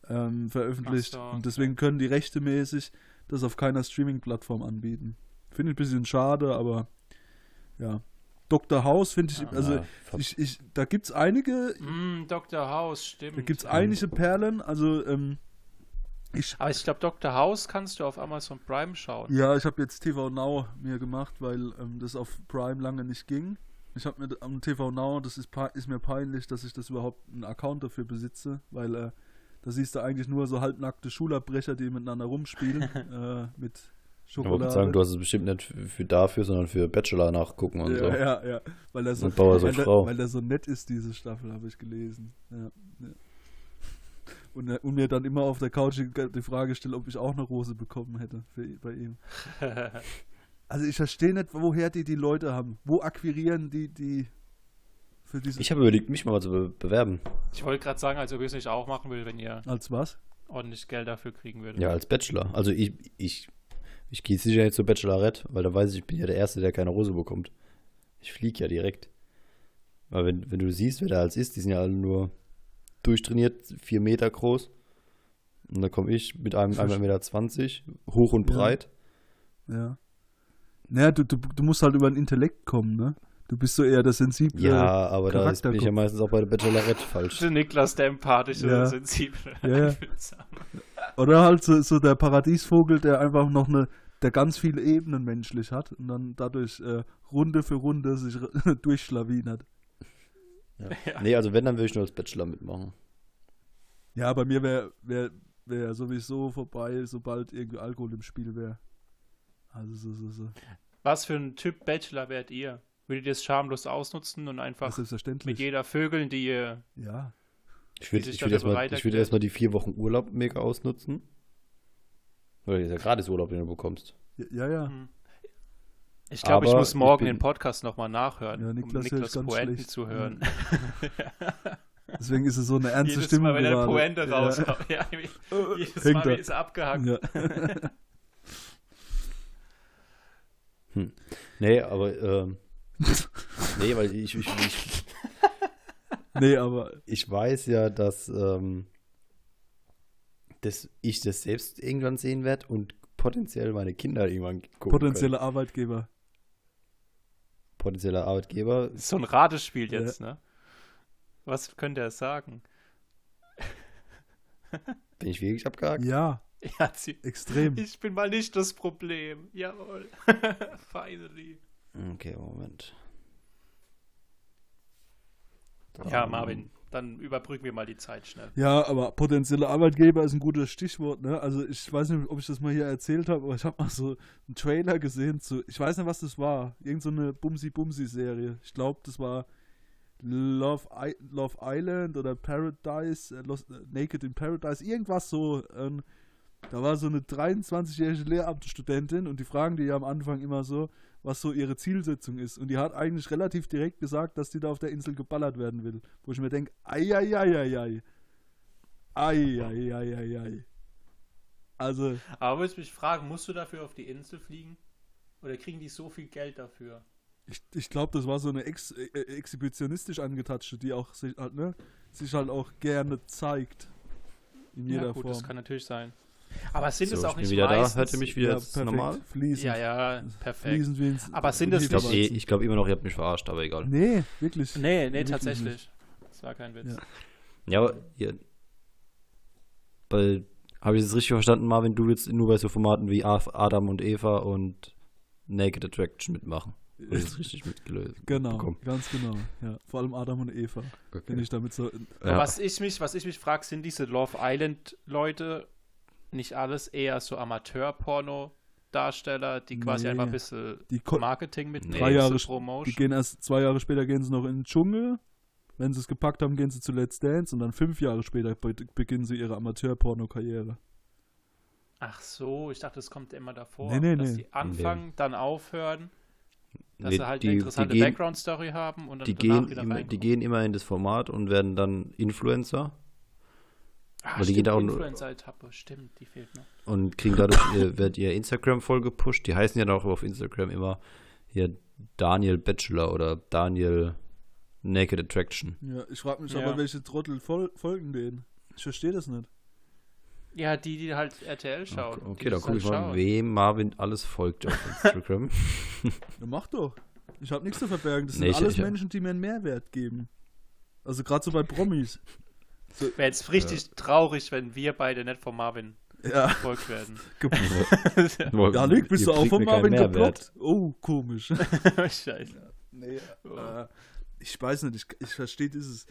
ähm, veröffentlicht. So, Und deswegen können die rechtemäßig das auf keiner Streaming-Plattform anbieten. Finde ich ein bisschen schade, aber ja. Dr. House finde ich, also Ja, ver- ich, ich, da gibt es einige, Mm, Dr. House, stimmt. da gibt es einige Perlen, also ähm, ich, Aber ich glaube, Dr. House kannst du auf Amazon Prime schauen. ja, ich habe jetzt TV Now mir gemacht, weil ähm, das auf Prime lange nicht ging. Ich habe mir am TV Now, das ist, ist mir peinlich, dass ich das überhaupt einen Account dafür besitze, weil äh, da siehst du eigentlich nur so halbnackte Schulabbrecher, die miteinander rumspielen, äh, mit Ich wollte sagen, du hast es bestimmt nicht für, für dafür, sondern für Bachelor nachgucken und ja, so. ja, ja. Weil er so, Bauer so weil, Frau. weil der so nett ist, diese Staffel, habe ich gelesen. Ja, ja. Und, er- und mir dann immer auf der Couch die, die Frage stellt, ob ich auch eine Rose bekommen hätte für, bei ihm. Also ich verstehe nicht, woher die die Leute haben. Wo akquirieren die die für diese... Ich habe überlegt, mich mal zu be bewerben. Ich wollte gerade sagen, als ob ihr es nicht auch machen will, wenn ihr als was? ordentlich Geld dafür kriegen würdet. Ja, als Bachelor. Also ich, ich, ich gehe sicher jetzt zur Bachelorette, weil da weiß ich, ich bin ja der Erste, der keine Rose bekommt. Ich fliege ja direkt. Weil wenn, wenn du siehst, wer da als ist, die sind ja alle nur durchtrainiert, vier Meter groß. Und dann komme ich mit einem 1,20 Meter, 20, hoch und Ja. breit. Ja. Naja, du, du, du musst halt über den Intellekt kommen, ne? Du bist so eher der sensible... Ja, aber da ist, bin ich ja meistens auch bei der Bachelorette falsch. Der Niklas, der empathische Ja. und sensible. Ja, ja. Oder halt so, so der Paradiesvogel, der einfach noch eine, der ganz viele Ebenen menschlich hat und dann dadurch äh, Runde für Runde sich durchschlawinert. Ja. Nee, also wenn, dann würde ich nur als Bachelor mitmachen. Ja, bei mir wäre wär, wär sowieso vorbei, sobald irgendwie Alkohol im Spiel wäre. Also so, so, so. Was für ein Typ Bachelor wärt ihr? Würdet ihr es schamlos ausnutzen und Ja, einfach mit jeder Vögeln, die ihr. Ja. Ich würde ich würd erstmal ich würd erstmal die vier Wochen Urlaub mega ausnutzen. Weil das ist ja gratis Urlaub, den du bekommst. Ja, ja. ja. Hm. Ich glaube, ich muss ich morgen bin- den Podcast nochmal nachhören, Ja, um Niklas hört Niklas ganz Poenten schlecht. zu hören. Deswegen ist es so eine ernste Jedes Stimmung Mal, wenn er gerade. Pointe Ja. rauskommt. Ja, jedes Hängt Mal ist er abgehackt. Ja. Nee, aber, ähm, nee, weil ich, ich, ich, nee, aber ich weiß ja, dass, ähm, dass ich das selbst irgendwann sehen werde und potenziell meine Kinder irgendwann gucken potenzielle Arbeitgeber. Potenzieller Arbeitgeber. Ist so ein Ratespiel jetzt, ne? Was könnte er sagen? Bin ich wirklich abgehakt? Ja, Ja, extrem. ich bin mal nicht das Problem. Jawohl. Finally. Okay, Moment. Ja, Ähm, Marvin, dann überbrücken wir mal die Zeit schnell. Ja, aber potenzielle Arbeitgeber ist ein gutes Stichwort, ne? Also ich weiß nicht, ob ich das mal hier erzählt habe, aber ich habe mal so einen Trailer gesehen zu, ich weiß nicht, was das war, irgend so eine Bumsi-Bumsi-Serie. Ich glaube, das war Love, I Love Island oder Paradise, äh, Lost, äh, Naked in Paradise, irgendwas so. Ähm, da war so eine 23-jährige Lehramtsstudentin und die fragen die ja am Anfang immer so, was so ihre Zielsetzung ist. Und die hat eigentlich relativ direkt gesagt, dass die da auf der Insel geballert werden will. Wo ich mir denke, ei, ei, ei, ei, ei. Ei, ei, ei, ei, ei. Also, Aber willst du mich fragen, musst du dafür auf die Insel fliegen? Oder kriegen die so viel Geld dafür? ich, ich glaube, das war so eine ex äh, exhibitionistisch angetatschte, die auch sich halt, ne, sich halt auch gerne zeigt. In jeder ja, gut, Form. das kann natürlich sein. Aber sind So, es auch nicht wieder da. meistens... Hört ihr mich wieder ja, jetzt perfekt. normal? Fließend. Ja, ja, perfekt. Fließend Aber sind glaube Hefeweizen. eh, ich glaub immer noch, ihr habt mich verarscht, aber egal. Nee, wirklich. Nee, nee, Wirklich tatsächlich. nicht. Das war kein Witz. Ja. Ja, aber ihr, weil, habe ich das richtig verstanden, Marvin, du willst nur bei so Formaten wie Adam und Eva und Naked Attraction mitmachen. Das richtig mitgelöst? Genau, bekommen? ganz genau. Ja, vor allem Adam und Eva. Wenn Okay. ich damit so. Ja. Was ich mich, was ich mich frage, sind diese Love Island Leute nicht alles eher so Amateur-Porno-Darsteller, die quasi Nee. einfach ein bisschen Marketing mit Nee. Drei Jahre Promotion. die gehen erst zwei Jahre später gehen sie noch in den Dschungel. Wenn sie es gepackt haben, gehen sie zu Let's Dance und dann fünf Jahre später be beginnen sie ihre Amateur-Porno-Karriere. Ach so, ich dachte, das kommt immer davor. Nee, nee, dass nee. die anfangen, dann aufhören, dass Nee, sie halt die, eine interessante Background-Story haben und dann die, gehen wieder immer, die gehen immer in das Format und werden dann Influencer Ah, weil die stimmt, gehen auch- Influencer-Etappe, stimmt, die fehlt noch. und kriegen dadurch ihr, wird ihr Instagram voll gepusht. Die heißen ja dann auch auf Instagram immer hier Daniel Bachelor oder Daniel Naked Attraction. Ja, ich frage mich Ja. aber, welche Trottel fol folgen denen. Ich verstehe das nicht. Ja, die, die halt RTL schauen. Okay, dann das gucke ich mal, schauen. wem Marvin alles folgt auf Instagram. Ja, mach doch. Ich habe nichts zu verbergen. Das Nee, sind ich- alles ich- Menschen, die mir einen Mehrwert geben. Also gerade so bei Promis. Wäre jetzt richtig traurig, wenn wir beide nicht von Marvin Ja, gefolgt werden. ja Nick, bist Ihr du auch von Marvin geblockt? Oh, komisch. Scheiße. Nee, äh, ich weiß nicht, ich, ich verstehe dieses.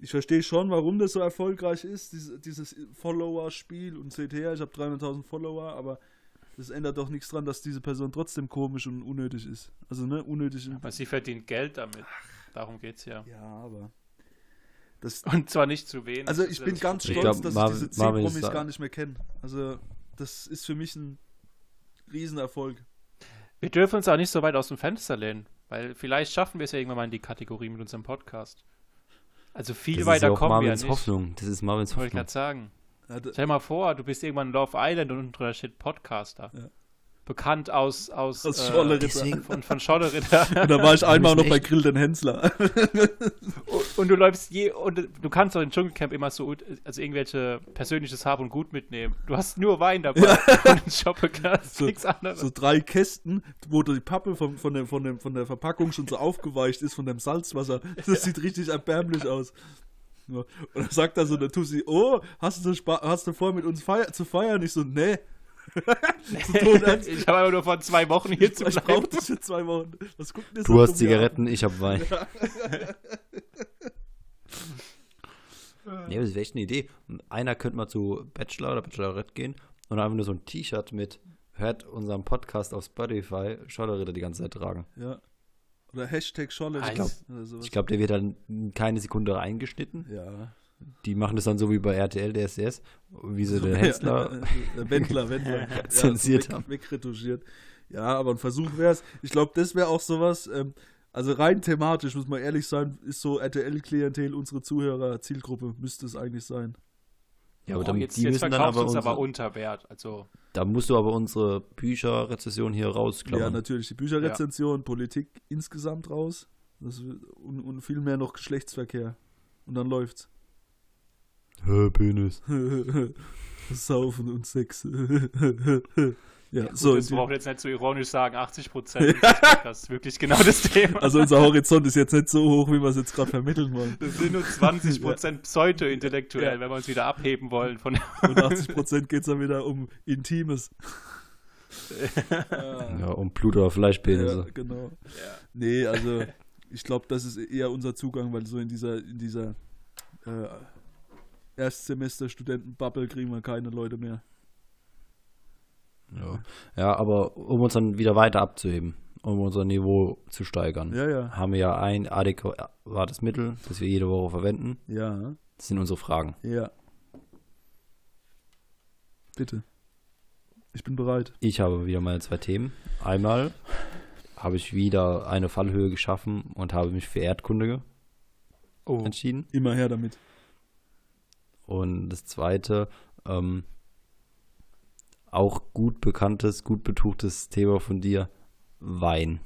Ich verstehe schon, warum das so erfolgreich ist, dieses, dieses Follower-Spiel und seht her, ich habe 300.000 Follower, aber das ändert doch nichts dran, dass diese Person trotzdem komisch und unnötig ist. Also, ne, unnötig. Aber sie verdient Geld damit. Darum geht's ja. Ja, aber. Das, Und zwar nicht zu wenig. also, ist ich bin ganz Ich stolz, glaub, dass Marvin- ich diese 10 Marvin ist Promis gar nicht mehr kenne. Also, das ist für mich ein Riesenerfolg. Wir dürfen uns auch nicht so weit aus dem Fenster lehnen, weil vielleicht schaffen wir es ja irgendwann mal in die Kategorie mit unserem Podcast. Also viel das ist weiter ja auch kommen wir ja Marvins nicht. Hoffnung. Das ist Marvins Wollte ich Hoffnung. gerade sagen. Ja, Stell dir mal vor, du bist irgendwann in Love Island und drunter steht Podcaster. Ja. Bekannt aus, aus, Aus äh, deswegen- von, von Scholleritter. Und da war ich einmal noch müssen bei echt- Grill den Hensler. und du läufst je, und du kannst auch in Dschungelcamp immer so, also irgendwelche persönliches Hab und Gut mitnehmen. Du hast nur Wein dabei und einen Shoppeglas, So- nichts anderes. so drei Kästen, wo die Pappe von, von, dem, von, dem, von der Verpackung schon so aufgeweicht ist von dem Salzwasser. Das sieht richtig erbärmlich aus. Ja. Und dann sagt er so der Tussi, oh, hast du, Spa- hast du vor, mit uns feier zu feiern? Ich so, nee. ich habe aber nur vor zwei Wochen hier zu Ich bleiben. für zwei Wochen. Was guckt Du hast Zigaretten, ich hab Wein. Nee, das wäre echt eine Idee. Und Einer könnte mal zu Bachelor oder Bachelorette gehen und einfach nur so ein T-Shirt mit hört unseren Podcast auf Spotify, Scholleritter die ganze Zeit tragen. Ja. Oder Hashtag Scholle. Ich glaub-. Ich glaube, der wird dann keine Sekunde reingeschnitten. ja. Die machen das dann so wie bei RTL, DSDS, wie sie den Hensler. Ja, Wendler, Wendler. ja, Zensiert so haben. weg, Wegretuschiert. Ja, aber ein Versuch wäre es. Ich glaube, das wäre auch sowas. Ähm, also rein thematisch, muss man ehrlich sein, ist so RTL-Klientel unsere Zuhörer, Zielgruppe, müsste es eigentlich sein. Ja, aber Oh, dann, jetzt, die jetzt müssen dann aber uns unsere, aber unter Wert. Also, da musst du aber unsere Bücherrezession hier Ja, rausklammern. natürlich die Bücherrezension, Politik insgesamt raus das, und, und viel mehr noch Geschlechtsverkehr. Und dann läuft's. Hä, Penis. Saufen und Sex. ja, gut, so. das braucht jetzt nicht so ironisch sagen, 80 Prozent. Das ist wirklich genau das Thema. also unser Horizont ist jetzt nicht so hoch, wie wir es jetzt gerade vermitteln wollen. das sind nur 20 Prozent pseudo-intellektuell, Ja. wenn wir uns wieder abheben wollen von Und 80% geht es dann wieder um Intimes. Ja, um Blut oder Fleischpenisse. Ja, genau. Nee, also ich glaube, das ist eher unser Zugang, weil so in dieser, in dieser äh, Erstsemester-Studenten-Bubble kriegen wir keine Leute mehr. Ja. ja, aber um uns dann wieder weiter abzuheben, um unser Niveau zu steigern, Ja, ja. haben wir ja ein adäquates Mittel, das wir jede Woche verwenden. Ja, Das sind unsere Fragen. ja. Bitte. Ich bin bereit. Ich habe wieder meine zwei Themen. Einmal habe ich wieder eine Fallhöhe geschaffen und habe mich für Erdkunde Oh, entschieden. Immer her damit. Und das zweite, ähm, auch gut bekanntes, gut betuchtes Thema von dir, Wein.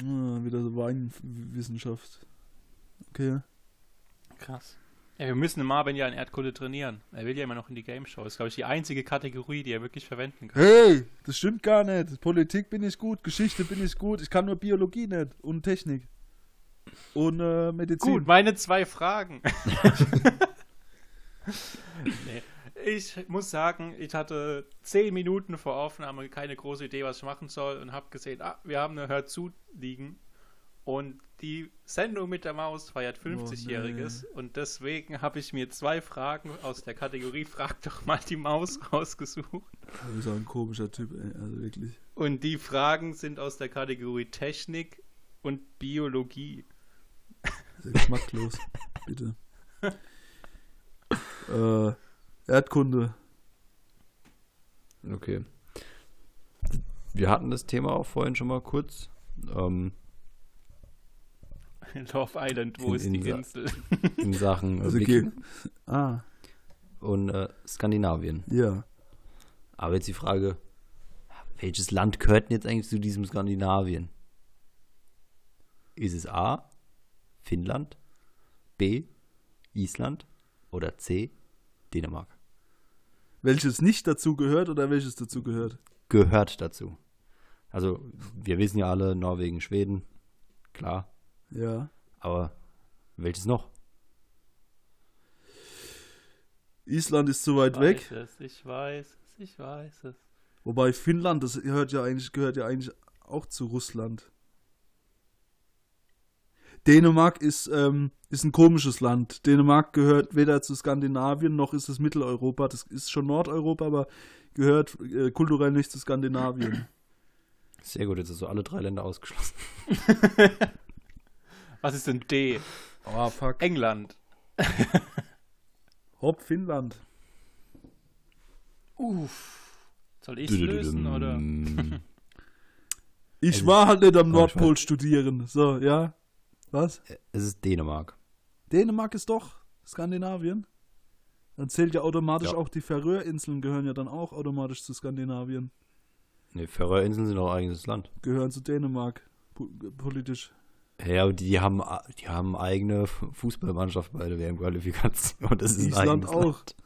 Ah, wieder so Weinwissenschaft. Okay. krass. Ja, wir müssen den Marvin ja in Erdkunde trainieren. Er will ja immer noch in die Game Show. Das ist, glaube ich, die einzige Kategorie, die er wirklich verwenden kann. Hey, das stimmt gar nicht. Politik bin ich gut, Geschichte bin ich gut. Ich kann nur Biologie nicht und Technik. Und äh, Medizin. Gut, meine zwei Fragen. nee. Ich muss sagen, ich hatte zehn Minuten vor Aufnahme keine große Idee, was ich machen soll und habe gesehen, ah, wir haben eine Hör zu liegen und die Sendung mit der Maus feiert 50-Jähriges und deswegen habe ich mir zwei Fragen aus der Kategorie Frag doch mal die Maus rausgesucht. Du bist auch ein komischer Typ, ey. Also wirklich. Und die Fragen sind aus der Kategorie Technik und Biologie. Sehr geschmacklos. Bitte. äh, Erdkunde. Okay. Wir hatten das Thema auch vorhin schon mal kurz. Ähm, Love Island, wo In- ist in die Insel? in Sachen äh, Also Wiking Ah, und äh, Skandinavien. ja. Aber jetzt die Frage, welches Land gehört denn jetzt eigentlich zu diesem Skandinavien? Ist es A, Finnland, B, Island oder C, Dänemark? Welches nicht dazu gehört oder welches dazu gehört? Gehört dazu. Also, wir wissen ja alle, Norwegen, Schweden, klar. Ja. Aber welches noch? Island ist zu weit Ich weg. weiß es, ich weiß es, ich weiß es. Wobei Finnland, das gehört ja eigentlich, gehört ja eigentlich auch zu Russland. Dänemark ist, ähm, ist ein komisches Land. Dänemark gehört weder zu Skandinavien noch ist es Mitteleuropa. Das ist schon Nordeuropa, aber gehört äh, kulturell nicht zu Skandinavien. Sehr gut, jetzt hast du alle drei Länder ausgeschlossen. Was ist denn D? Oh, fuck. England. Hopp, Finnland. Uff. Soll ich lösen oder? Ich Also, war halt nicht am Nordpol studieren. So, ja. Was? Es ist Dänemark. Dänemark ist doch Skandinavien. Dann zählt ja automatisch Ja. auch die Färöerinseln, gehören ja dann auch automatisch zu Skandinavien. Ne, Färöerinseln sind auch eigenes Land. Gehören zu Dänemark. po- Politisch. Ja, aber die haben, die haben eigene Fußballmannschaft bei der WM-Qualifikation. Das ist Island auch. Land.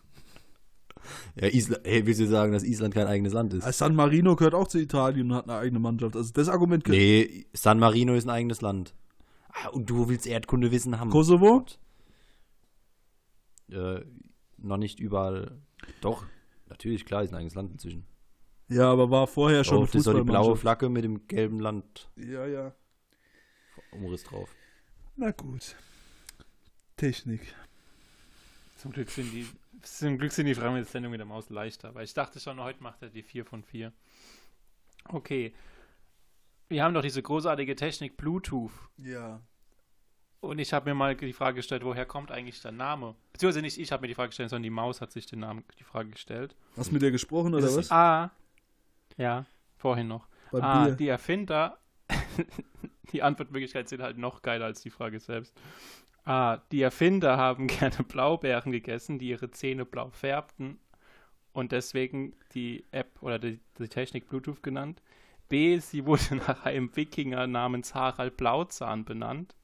Ja, Island, hey, willst du sagen, dass Island kein eigenes Land ist? San Marino gehört auch zu Italien und hat eine eigene Mannschaft. Also das Argument nee, San Marino ist ein eigenes Land. Ah, und du willst Erdkunde wissen haben. Kosovo? Äh, noch nicht überall. Doch, natürlich, klar, ist ein eigenes Land inzwischen. Ja, aber war vorher schon Doch, eine das ist doch die blaue. Flagge mit dem gelben Land Ja, ja. Umriss drauf. Na gut. Technik. Zum Glück sind die, zum Glück sind die Fragen mit der Sendung mit der Maus leichter, weil ich dachte schon, heute macht er die 4 von 4. Okay. Wir haben doch diese großartige Technik Bluetooth. Ja. Und ich habe mir mal die Frage gestellt, woher kommt eigentlich der Name? Beziehungsweise nicht ich habe mir die Frage gestellt, sondern die Maus hat sich den Namen, die Frage gestellt. Hast mit dir gesprochen oder was? A. Ja, vorhin noch. Bei Ah, Bier. die Erfinder, die Antwortmöglichkeiten sind halt noch geiler als die Frage selbst. Ah, die Erfinder haben gerne Blaubeeren gegessen, die ihre Zähne blau färbten und deswegen die App oder die, die Technik Bluetooth genannt. B, sie wurde nach einem Wikinger namens Harald Blauzahn benannt.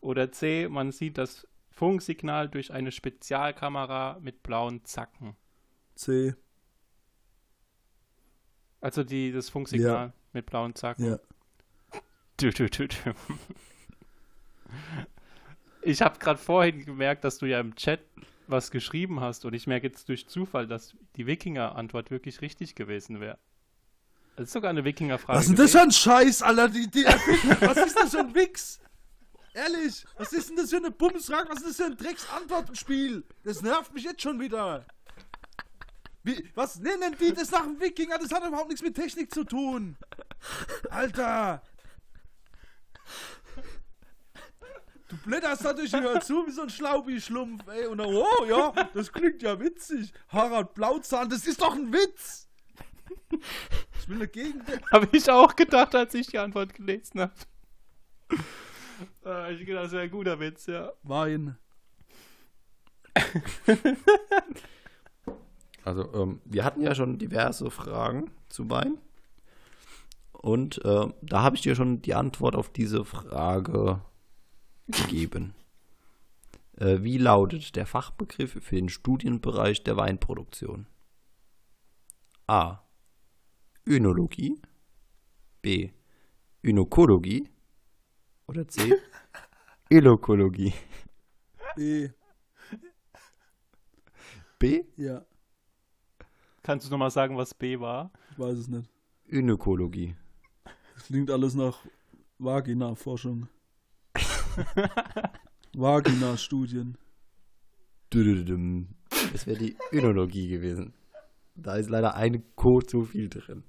Oder C, man sieht das Funksignal durch eine Spezialkamera mit blauen Zacken. C. Also die, das Funksignal mit blauen Zacken. Ja. Dü, dü, dü, dü. Ich habe gerade vorhin gemerkt, dass du ja im Chat was geschrieben hast und ich merke jetzt durch Zufall, dass die Wikinger-Antwort wirklich richtig gewesen wäre. Das ist sogar eine Wikinger-Frage. Was ist denn das für ein Scheiß, Alter? Die, die was ist das für ein Wix? Ehrlich, was ist denn das für eine Bumsfrage? Was ist das für ein Drecksantwortenspiel? Das nervt mich jetzt schon wieder. Wie, was nennen die das nach dem Wikinger? Das hat überhaupt nichts mit Technik zu tun. Alter. Du blätterst natürlich immer zu wie so ein Schlaubi-Schlumpf, ey. Und dann, oh ja, das klingt ja witzig. Harald Blauzahn, das ist doch ein Witz. Ich will dagegen. Habe ich auch gedacht, als ich die Antwort gelesen habe. Äh, ich gedacht, das wäre ein guter Witz, ja. Wein. Also, ähm, wir hatten ja schon diverse Fragen zu Wein. Und äh, da habe ich dir schon die Antwort auf diese Frage gegeben. Äh, wie lautet der Fachbegriff für den Studienbereich der Weinproduktion? A. Önologie. B. Önokologie. Oder C. Ölokologie. B. B. Ja, Kannst du nochmal sagen, was B war? ich weiß es nicht. Önokologie. Das klingt alles nach Vagina-Forschung. Vagina-Studien. Das wäre die Önologie gewesen. Da ist leider ein Code zu viel drin.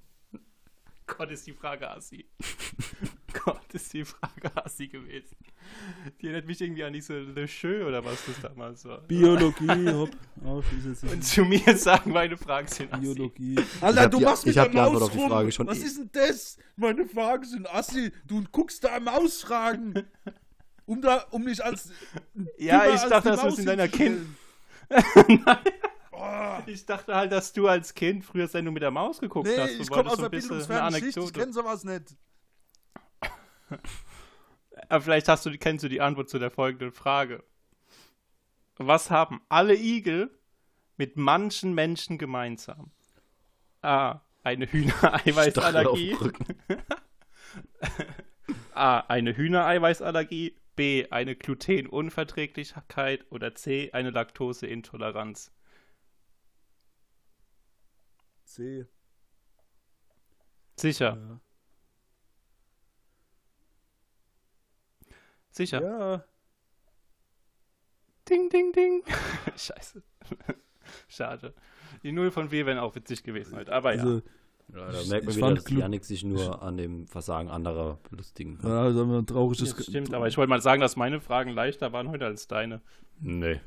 Gott, ist die Frage assi. Gott, ist die Frage assi gewesen. Die erinnert mich irgendwie an diese Le Cheux oder was das damals war. Biologie, hopp. Oh, Und nicht. zu mir sagen meine Fragen sind assi. Biologie. Alter, du die- machst mit ich hab der die Antwort Maus auf die rum. Frage schon Was eh. ist denn das? Meine Fragen sind assi. Du guckst da Mausfragen. Um da, um mich als. Ja, ich dachte, das muss Maus in deiner hinzustellen. Ich dachte halt, dass du als Kind früher Sendung mit der Maus geguckt Nee, hast. Du ich komme wolltest aus so der ein bisschen eine bildungsfernen Schicht. Ich kenne sowas nicht. Aber vielleicht hast du, kennst du die Antwort zu der folgenden Frage. Was haben alle Igel mit manchen Menschen gemeinsam? A. Eine Hühnereiweißallergie. A. Eine Hühnereiweißallergie. B. Eine Glutenunverträglichkeit. Oder C. Eine Laktoseintoleranz. C. Sicher. Ja. Sicher. ja. Ding, ding, ding. Scheiße. Schade. Die 0 von 4 wären auch witzig gewesen heute. Aber ja. Also, Ja, da Ich- merkt man ich wieder, dass Janik sich nur an dem Versagen anderer belustigen kann. ja, also haben wir ein trauriges. Das stimmt, aber ich wollte mal sagen, dass meine Fragen leichter waren heute als deine. Nee.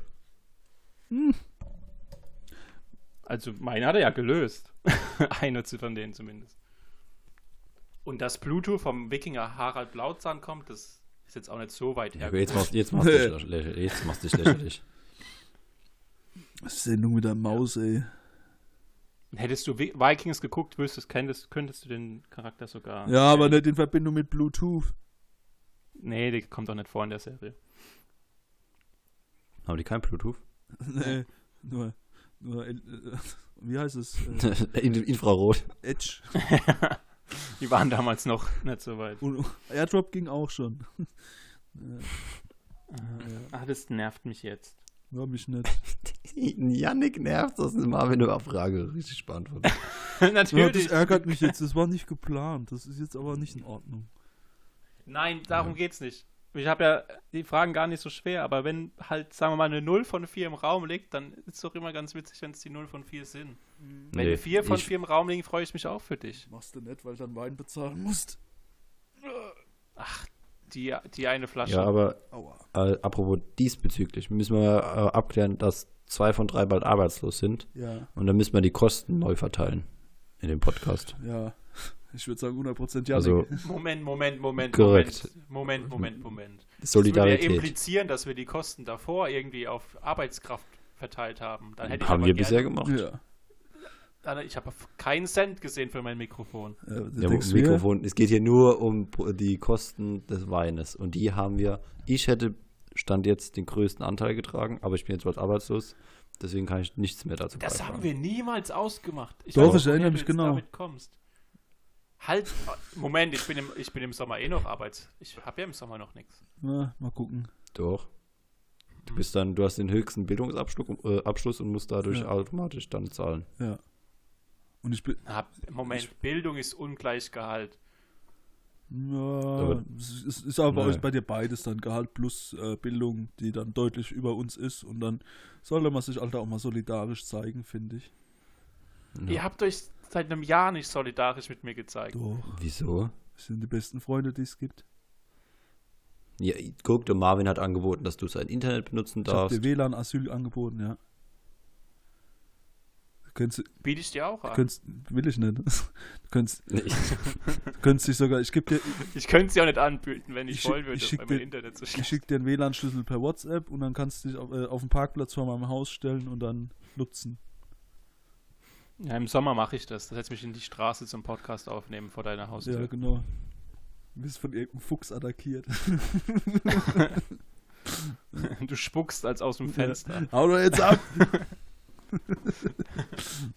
Also meine hat er ja gelöst. Eine zu- von denen zumindest. Und dass Pluto vom Wikinger Harald Blautzahn kommt, das ist jetzt auch nicht so weit her. aber jetzt machst, jetzt, machst du dich lächerlich, jetzt machst du dich lächerlich. Sendung mit der Maus, ey. Hättest du Vi- Vikings geguckt, wüsstest, könntest, könntest du den Charakter sogar. Ja, aber nicht in Verbindung mit Bluetooth. Nee, die kommt doch nicht vor in der Serie. Haben die kein Bluetooth? nee, nur. Äh, wie heißt es? Äh, In- Infrarot. Edge. Die waren damals noch nicht so weit. Und Airdrop ging auch schon. Ah, das nervt mich jetzt. War mich nicht. Janik nervt das mal, wenn du Abfrage richtig beantwortet. Ja, das Natürlich. ärgert mich jetzt. Das war nicht geplant. Das ist jetzt aber nicht in Ordnung. Nein, darum geht's nicht. Ich habe ja die Fragen gar nicht so schwer, aber wenn halt, sagen wir mal, eine 0 von 4 im Raum liegt, dann ist es doch immer ganz witzig, wenn es die 0 von 4 sind. Wenn Nee, 4 von ich- 4 im Raum liegen, freue ich mich auch für dich. Machst du nicht, weil du dann Wein bezahlen musst. Die, die eine Flasche. Ja, aber äh, apropos diesbezüglich, müssen wir äh, abklären, dass zwei von drei bald arbeitslos sind. Ja, Und dann müssen wir die Kosten neu verteilen in dem Podcast. ja. Ich würde sagen 100% ja. Also Moment, Moment, Moment, Korrekt. Moment, Moment, Moment, Moment. Das würde ja Solidarität. implizieren, dass wir die Kosten davor irgendwie auf Arbeitskraft verteilt haben. Dann hätte ich Haben aber wir gerne- bisher gemacht. ja. Ich habe keinen Cent gesehen für mein Mikrofon. Ja, ja? Mikrofon. Es geht hier nur um die Kosten des Weines. Und die haben wir. Ich hätte Stand jetzt den größten Anteil getragen, aber ich bin jetzt bald arbeitslos. Deswegen kann ich nichts mehr dazu Das beitragen. haben wir niemals ausgemacht. Ich Doch, weiß ich erinnere mich genau. Damit kommst. Halt, Moment, ich bin im, ich bin im Sommer eh noch Arbeits. Ich habe ja im Sommer noch nichts. Na, mal gucken. Doch. Du bist dann, du hast den höchsten Bildungsabschluss äh, Abschluss und musst dadurch Ja. automatisch dann zahlen. Ja. Und ich bin. Moment, Bildung ist ungleich Gehalt. Ja, Aber- es ist, ist aber bei, bei dir beides dann Gehalt plus äh, Bildung, die dann deutlich über uns ist. Und dann sollte man sich Alter auch mal solidarisch zeigen, finde ich. Ja. Ihr habt euch seit einem Jahr nicht solidarisch mit mir gezeigt. Doch. Wieso? Das sind die besten Freunde, die es gibt. Ja, guck, der Marvin hat angeboten, dass du sein Internet benutzen Ich habe darfst. dir WLAN-Asyl angeboten, ja. Du könntest, Biete ich dir auch an. könntest, will ich nicht. Du könntest, Nee, ich- du könntest dich sogar, ich gebe dir, Ich könnte es dir auch nicht anbieten, wenn ich, Ich wollen würde, ich schick dir- Internet so ich schlecht schicke dir einen WLAN-Schlüssel per WhatsApp und dann kannst du dich auf, äh, auf den Parkplatz vor meinem Haus stellen und dann nutzen. Ja, im Sommer mache ich das. Da setze mich in die Straße zum Podcast aufnehmen vor deiner Ja, Haustür. genau. Du bist von irgendeinem Fuchs attackiert. Du spuckst als aus dem Fenster. Hau doch jetzt ab!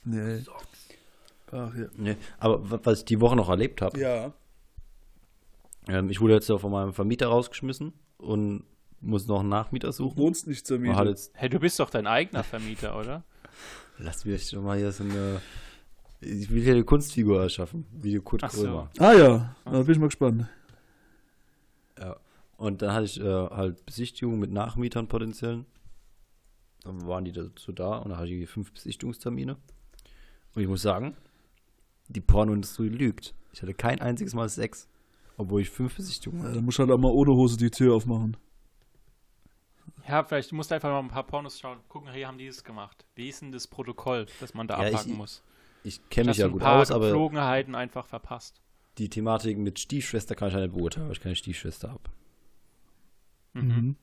nee. Ach ja. nee. Aber wa- was ich die Woche noch erlebt habe, Ja. ähm, ich wurde jetzt so von meinem Vermieter rausgeschmissen und muss noch einen Nachmieter Du suchen. wohnst nicht zur Miete. Hey, du bist doch dein eigener Vermieter, oder? Lass mich schon mal hier so eine. Ich will hier eine Kunstfigur erschaffen, wie Kurt Ach so. Krömer. Ah ja, da bin ich mal gespannt. Ja. Und dann hatte ich äh, halt Besichtigungen mit Nachmietern potenziellen. Dann waren die dazu da und dann hatte ich fünf Besichtigungstermine. Und ich muss sagen, die Pornoindustrie lügt. Ich hatte kein einziges Mal Sex, obwohl ich fünf Besichtigungen Ja, hatte. dann musst du halt auch mal ohne Hose die Tür aufmachen. Ja, vielleicht musst du einfach mal ein paar Pornos schauen. Gucken, hier haben die es gemacht. Wie ist denn das Protokoll, das man da Ja, ich- abhaken muss? Ich kenne mich ja gut aus, aber Geflogenheiten einfach verpasst. die Thematik mit Stiefschwester kann ich ja nicht beurteilen, weil ich keine Stiefschwester habe. Mhm.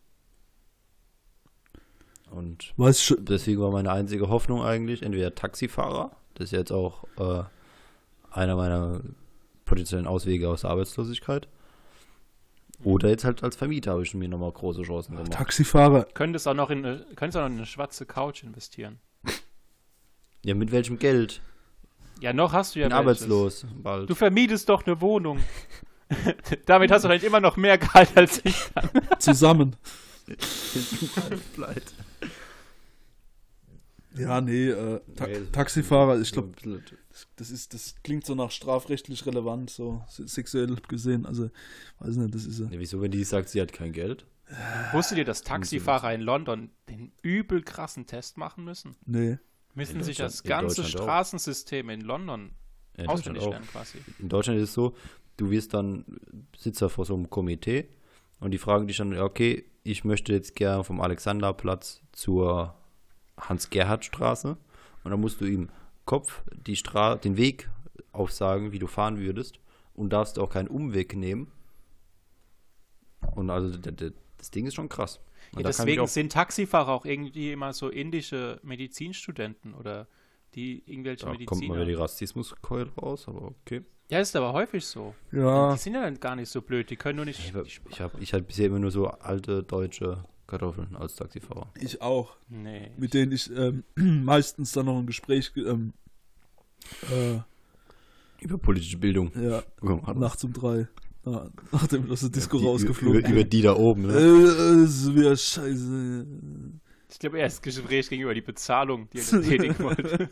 Und Weißt schon. deswegen war meine einzige Hoffnung eigentlich entweder Taxifahrer, das ist jetzt auch äh, einer meiner potenziellen Auswege aus der Arbeitslosigkeit, oder jetzt halt als Vermieter habe ich mir nochmal große Chancen gemacht. Taxifahrer. Könntest auch noch in eine, könntest auch noch in eine schwarze Couch investieren. Ja, mit welchem Geld? Ja, noch hast du ja Ich bin welches. arbeitslos bald. Du vermietest doch eine Wohnung. Damit hast du halt immer noch mehr Gehalt als ich. Zusammen. Pleite. Ja, nee, äh, Ta Nee, Taxifahrer, ich glaube, das ist, das klingt so nach strafrechtlich relevant, so se- sexuell gesehen. Also, weiß nicht, das ist ja. ja, wieso, wenn die sagt, sie hat kein Geld? Wusstet ihr, dass Taxifahrer in London den übel krassen Test machen müssen? Nee. Müssen sich das Deutschland- in ganze Deutschland auch. Straßensystem in London in Deutschland auswendig auch. lernen quasi. In Deutschland ist es so, du wirst dann Sitzer vor so einem Komitee und die fragen dich dann, okay, ich möchte jetzt gerne vom Alexanderplatz zur Hans-Gerhardt-Straße und dann musst du ihm Kopf die Stra den Weg aufsagen, wie du fahren würdest und darfst auch keinen Umweg nehmen. Und also das Ding ist schon krass. Und Ja, deswegen sind Taxifahrer auch irgendwie immer so indische Medizinstudenten oder die irgendwelche da kommt Mediziner. mal wieder die Rassismuskeule raus, aber okay. ja, ist aber häufig so. Ja, Die sind ja dann gar nicht so blöd, die können nur nicht. Ich habe ich hab, ich hab bisher immer nur so alte deutsche Kartoffeln als Taxifahrer. ich auch. nee. Mit denen ich ähm, meistens dann noch ein Gespräch ge- ähm, äh, Über politische Bildung. ja, nachts um drei. Ja, nachdem aus der Disco Die- rausgeflogen Über, über die da oben, Äh, ne? ist wieder scheiße. Ich glaube, erst Gespräch gegenüber die Bezahlung, die er tätigen wollte.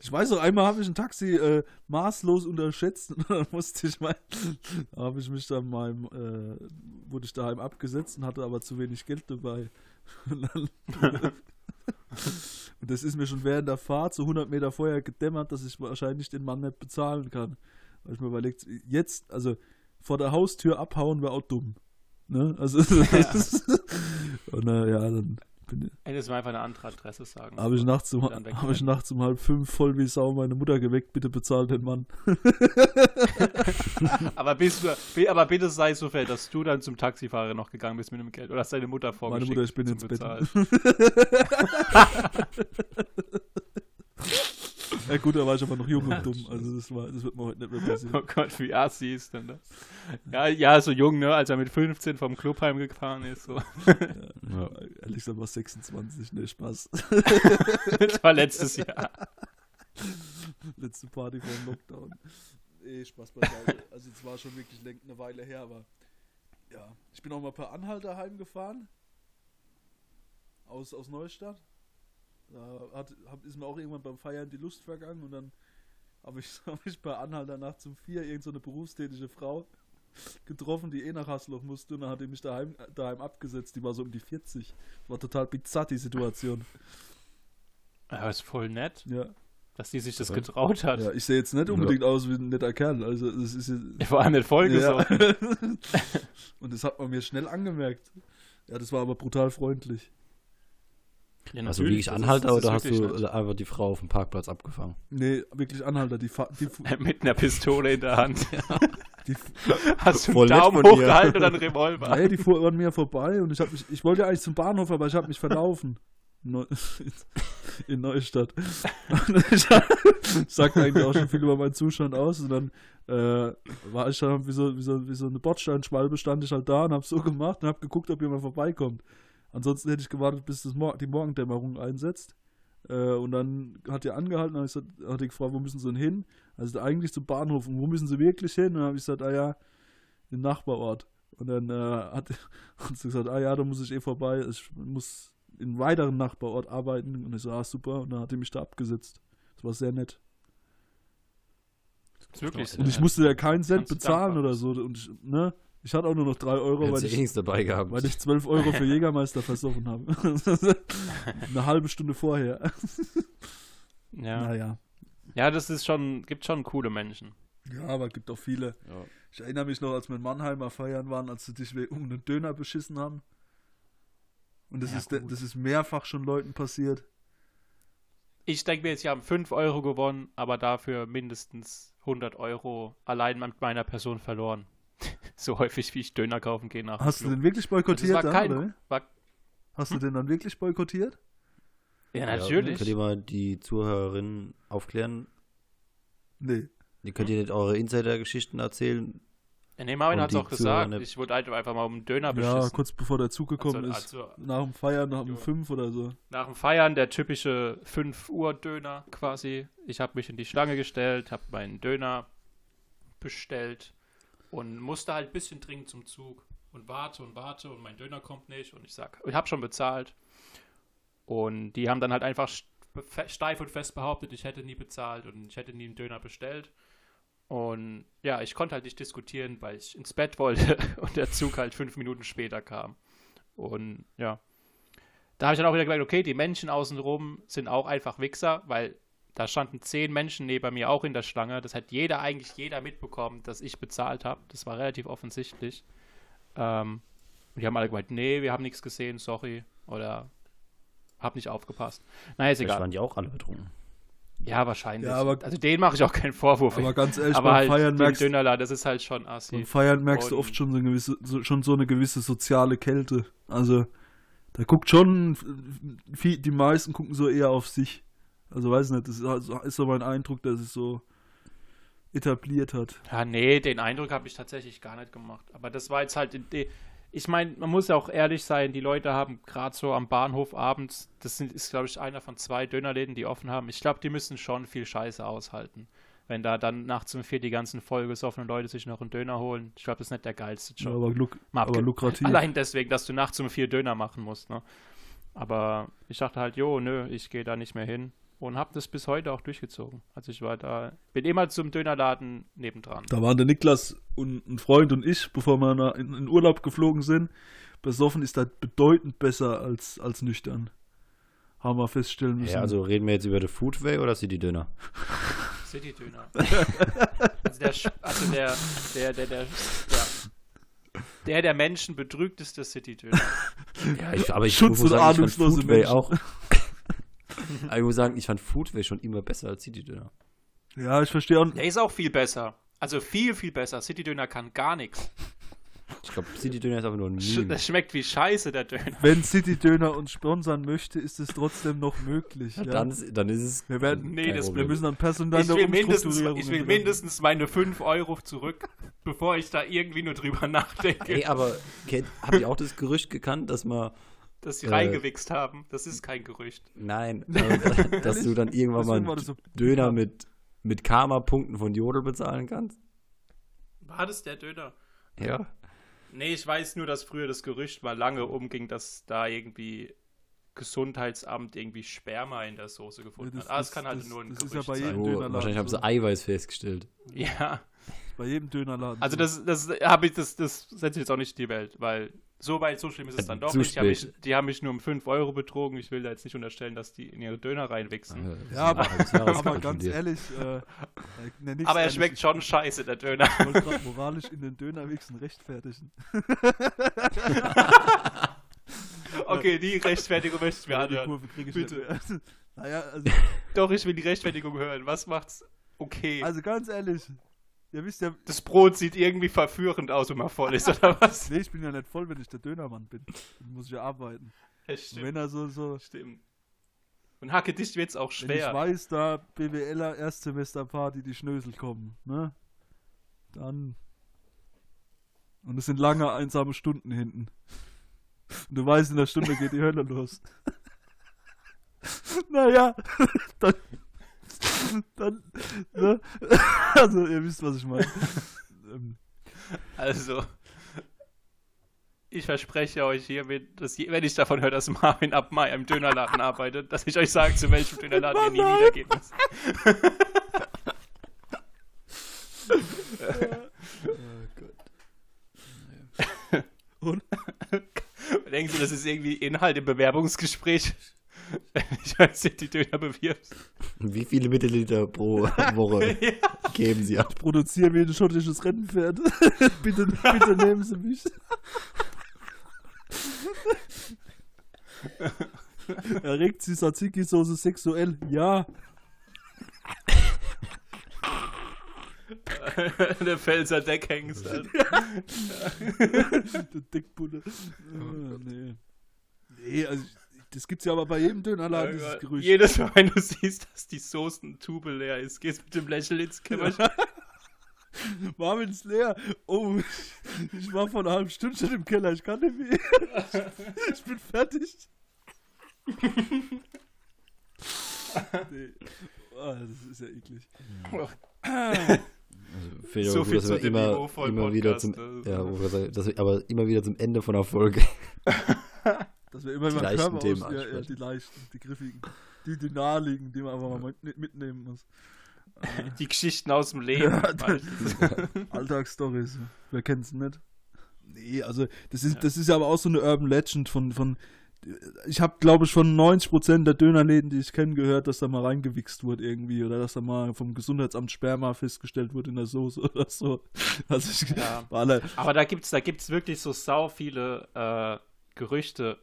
Ich weiß noch, einmal habe ich ein Taxi äh, maßlos unterschätzt und dann musste ich mal, da habe ich mich dann meinem, äh, wurde ich daheim abgesetzt und hatte aber zu wenig Geld dabei. Und, dann, und das ist mir schon während der Fahrt so 100 Meter vorher gedämmert, dass ich wahrscheinlich den Mann nicht bezahlen kann. Weil ich mir überlegt, jetzt, also vor der Haustür abhauen wäre auch dumm. Ne? Also, und äh, ja, dann Hättest du mir einfach eine andere Adresse sagen. habe ich, nachts um, hab ich nachts um halb fünf voll wie Sau meine Mutter geweckt, bitte bezahlt den Mann. aber, bist du, aber bitte sei so fair, dass du dann zum Taxifahrer noch gegangen bist mit dem Geld. Oder hast deine Mutter Meine vorgeschickt Mutter, ich bin ins Bett. Ja gut, da war ich aber noch jung und dumm, also das, war, das wird mir heute nicht mehr passieren. Oh Gott, wie assi ist denn das? Ja, ja, so jung, ne? Als er mit 15 vom Club heimgefahren ist. So. Ja. Ehrlich gesagt war 26, ne Spaß. Das war letztes Jahr. Letzte Party vor dem Lockdown. Eh, Spaß beiseite. Also es war schon wirklich eine Weile her, aber ja. Ich bin auch mal per Anhalter heimgefahren. Aus, aus Neustadt. Da hat, hab, ist mir auch irgendwann beim Feiern die Lust vergangen und dann habe ich, hab ich per Anhalter nachts um vier irgend so eine berufstätige Frau getroffen, die eh nach Hasloch musste und dann hat die mich daheim, daheim abgesetzt. Die war so um die 40. War total bizarr, die Situation. Aber ist voll nett, Ja. dass die sich das Ja. getraut hat. ja ich sehe jetzt nicht unbedingt aus wie ein netter Kerl. Also das ist jetzt, Vor allem nicht vollgesoffen. Ja. Und das hat man mir schnell angemerkt. Ja, das war aber brutal freundlich. Ja, Also wirklich das ist- Anhalter das ist oder hast du nett. einfach die Frau auf dem Parkplatz abgefangen? Nee, wirklich Anhalter. Die, fa- die, Mit einer Pistole in der Hand. die, Hast du Voll einen Daumen hochgehalten oder einen Revolver? nee, die fuhr an mir vorbei und ich, hab mich, ich wollte ja eigentlich zum Bahnhof, aber ich habe mich verlaufen. Neu, in Neustadt. Ich sagt eigentlich auch schon viel über meinen Zustand aus. Und dann äh, war ich dann wie so, wie so, wie so eine Bordsteinschwalbe, stand ich halt da und habe so gemacht und habe geguckt, ob jemand vorbeikommt. Ansonsten hätte ich gewartet, bis das Mor die Morgendämmerung einsetzt. Äh, und dann hat er angehalten und ich gesagt, hat er gefragt, wo müssen sie denn hin? Also eigentlich zum Bahnhof. Und wo müssen sie wirklich hin? Und dann habe ich gesagt, ah ja, im Nachbarort. Und dann äh, hat, hat sie gesagt, ah ja, da muss ich eh vorbei. Ich muss in einem weiteren Nachbarort arbeiten. Und ich so, ah super. Und dann hat er mich da abgesetzt. Das war sehr nett. ist wirklich Und ich musste ja keinen Cent bezahlen oder so. Und ich, ne? Ich hatte auch nur noch drei Euro, Hättest weil ich, eh nichts dabei gehabt. weil ich 12 Euro für Jägermeister versoffen habe. Eine halbe Stunde vorher. Ja. Naja. ja, das ist schon, gibt schon coole Menschen. Ja, aber es gibt auch viele. Ja. Ich erinnere mich noch, als wir in Mannheimer feiern waren, als sie dich um einen Döner beschissen haben. Und das, Ja, ist, gut. das ist mehrfach schon Leuten passiert. Ich denke mir jetzt, sie haben 5 Euro gewonnen, aber dafür mindestens 100 Euro allein mit meiner Person verloren. So häufig, wie ich Döner kaufen gehe nach dem Hast du den wirklich boykottiert war dann, kein- oder? war- Hast du den dann wirklich boykottiert? Ja, Ja, natürlich. Könnt ihr mal die Zuhörerinnen aufklären? Nee. Ihr könnt ihr nicht eure Insider-Geschichten erzählen? Ja, nee, Marvin hat es auch gesagt. Ich wurde halt einfach mal um einen Döner Ja, beschissen. kurz bevor der Zug gekommen Also- ist. also- nach dem Feiern, nach dem Jo. 5 oder so. Nach dem Feiern der typische 5 Uhr Döner quasi. Ich habe mich in die Schlange gestellt, habe meinen Döner bestellt und musste halt ein bisschen dringend zum Zug und warte und warte und mein Döner kommt nicht und ich sag, ich habe schon bezahlt. Und die haben dann halt einfach steif und fest behauptet, ich hätte nie bezahlt und ich hätte nie einen Döner bestellt. Und ja, ich konnte halt nicht diskutieren, weil ich ins Bett wollte und der Zug halt fünf Minuten später kam. Und ja, da habe ich dann auch wieder gemerkt, okay, die Menschen außenrum sind auch einfach Wichser, weil da standen zehn Menschen neben mir auch in der Schlange. Das hat jeder, eigentlich jeder mitbekommen, dass ich bezahlt habe. Das war relativ offensichtlich. Ähm, und die haben alle gesagt, nee, wir haben nichts gesehen, sorry. Oder hab nicht aufgepasst. Naja, ist Vielleicht egal. waren die auch alle betrunken. Ja, wahrscheinlich. Ja, aber- also denen mache ich auch keinen Vorwurf. Aber ganz ehrlich, aber beim halt Feiern den merkst, Dönerladen, das ist halt schon assi. beim Feiern merkst du Und- oft schon so, eine gewisse, so, schon so eine gewisse soziale Kälte. Also, da guckt schon, viel, die meisten gucken so eher auf sich. Also, weiß nicht, das ist, ist so mein Eindruck, dass es so etabliert hat. Ja, nee, den Eindruck habe ich tatsächlich gar nicht gemacht. Aber das war jetzt halt. Ich meine, man muss ja auch ehrlich sein, die Leute haben gerade so am Bahnhof abends, das sind, ist, glaube ich, einer von zwei Dönerläden, die offen haben. Ich glaube, die müssen schon viel Scheiße aushalten. Wenn da dann nachts um vier die ganzen vollgesoffenen Leute sich noch einen Döner holen. Ich glaube, das ist nicht der geilste Ja, Job. aber, luk aber lukrativ. Allein deswegen, dass du nachts um vier Döner machen musst. Ne? Aber ich dachte halt, jo, nö, ich gehe da nicht mehr hin. Und habe das bis heute auch durchgezogen. Also ich war da, bin immer zum Dönerladen nebendran. Da waren der Niklas und ein Freund und ich, bevor wir nach- in, in Urlaub geflogen sind. Besoffen ist das bedeutend besser als, als nüchtern. Haben wir feststellen müssen. Ja, also reden wir jetzt über die Foodway oder City Döner? City-Döner. also der, Sch- also der, der, der, der, ja. der, der Menschen betrügt, ist der City-Döner. Ja, ich, aber ich Schutz- und ahnungslose Foodway Menschen. auch. Aber ich muss sagen, ich fand Foodway schon immer besser als City Döner. ja, ich verstehe auch. Der ist auch viel besser. Also viel, viel besser. City-Döner kann gar nichts. Ich glaube, City Döner ist einfach nur ein Meme. das schmeckt wie Scheiße, der Döner. Wenn City Döner uns sponsern möchte, ist es trotzdem noch möglich. Ja, Dann, ist- dann ist es. Wir werden- Nee, das- wir müssen dann personelle Ich will, mindestens, ich will mindestens meine 5 Euro zurück, bevor ich da irgendwie nur drüber nachdenke, Ey, aber kennt, habt ihr auch das Gerücht gekannt, dass man. Dass sie äh, reingewichst haben. Das ist kein Gerücht. Nein, äh, dass du dann irgendwann mal einen so- Döner mit, mit Karma-Punkten von Jodel bezahlen kannst? War das der Döner? Ja. Nee, ich weiß nur, dass früher das Gerücht mal lange umging, dass da irgendwie Gesundheitsamt irgendwie Sperma in der Soße gefunden Ja, das- hat. Ah, es das- kann halt das- nur ein das ist Gerücht ja bei sein. jedem Oh, Dönerladen wahrscheinlich haben so. sie Eiweiß festgestellt. Ja, Bei jedem Dönerladen. also so. das, das habe ich, das, das setze ich jetzt auch nicht in die Welt, weil so weit, so schlimm ist es dann doch nicht. Die haben, mich, spät. die haben mich nur um 5 Euro betrogen. Ich will da jetzt nicht unterstellen, dass die in ihre Döner reinwichsen. Ja, aber, aber aber ganz ehrlich, äh, äh, ne, Aber er schmeckt schon scheiße, der Döner. Ich wollte gerade moralisch in den Dönerwichsen rechtfertigen. Okay, die Rechtfertigung möchte ich mir Die anhören. Kurve kriege ich Bitte. naja, also, Doch, ich will die Rechtfertigung hören. Was macht's okay? also ganz ehrlich, ihr wisst ja, das Brot sieht irgendwie verführend aus, wenn man voll ist, oder was? nee, ich bin ja nicht voll, wenn ich der Dönermann bin. Dann muss ich ja arbeiten. Ja, Und stimmt, wenn er so, so stimmt. Und Hacke dicht wird's auch wenn ich schwer. weiß, da BWLer Erstsemesterparty die Schnösel kommen, ne? Dann. Und es sind lange, einsame Stunden hinten. Und du weißt, in der Stunde geht die Hölle los. naja, dann. Dann. Ne? Also, ihr wisst, was ich meine. Ähm, Also, ich verspreche euch hiermit, dass je, wenn ich davon höre, dass Marvin ab Mai im Dönerladen arbeitet, dass ich euch sage, zu welchem Dönerladen ihr nie wieder gehen müsst. Und? Denken Sie, das ist irgendwie Inhalt im Bewerbungsgespräch? Wenn ich als die Döner bewirbst. Wie viele Milliliter pro Woche geben sie ab? produziere wie ein schottisches Rennpferd. bitte, bitte nehmen Sie mich. Erregt Sie Tzatziki-Soße sexuell? Ja. Der Pfälzer Deckhengst. Der Dickbulle. Ah, nee. Nee, also das gibt's ja aber bei jedem Dönerladen, dieses Gerücht. Jedes Mal, wenn du siehst, dass die Soßentube leer ist, gehst mit dem Lächeln ins Kämmerchen. Marvin ist leer. Oh, ich war vor einer halben Stunde schon im Keller. Ich kann nicht mehr. Ich bin fertig. Nee. Ah, das ist ja eklig. Also, finde ich So viel zu immer, immer wieder zum, also. ja, wo wir sagen, dass wir aber immer wieder zum Ende von der Folge. Dass wir immer Die über Körper Themen aus, ja, ja, die leichten, die griffigen, die, die naheliegen, die man einfach mal mit- mitnehmen muss. Die Geschichten aus dem Leben. Ja. Alltagsstories, wer kennt's nicht? Nee, also das ist, das ist ja aber auch so eine Urban Legend von, von ich habe, glaube ich, von 90% der Dönerläden, die ich kenne, gehört, dass da mal reingewichst wurde irgendwie oder dass da mal vom Gesundheitsamt Sperma festgestellt wurde in der Soße oder so. Also ich, Ja. alle, Aber da gibt's, da gibt's wirklich so sau viele äh, Gerüchte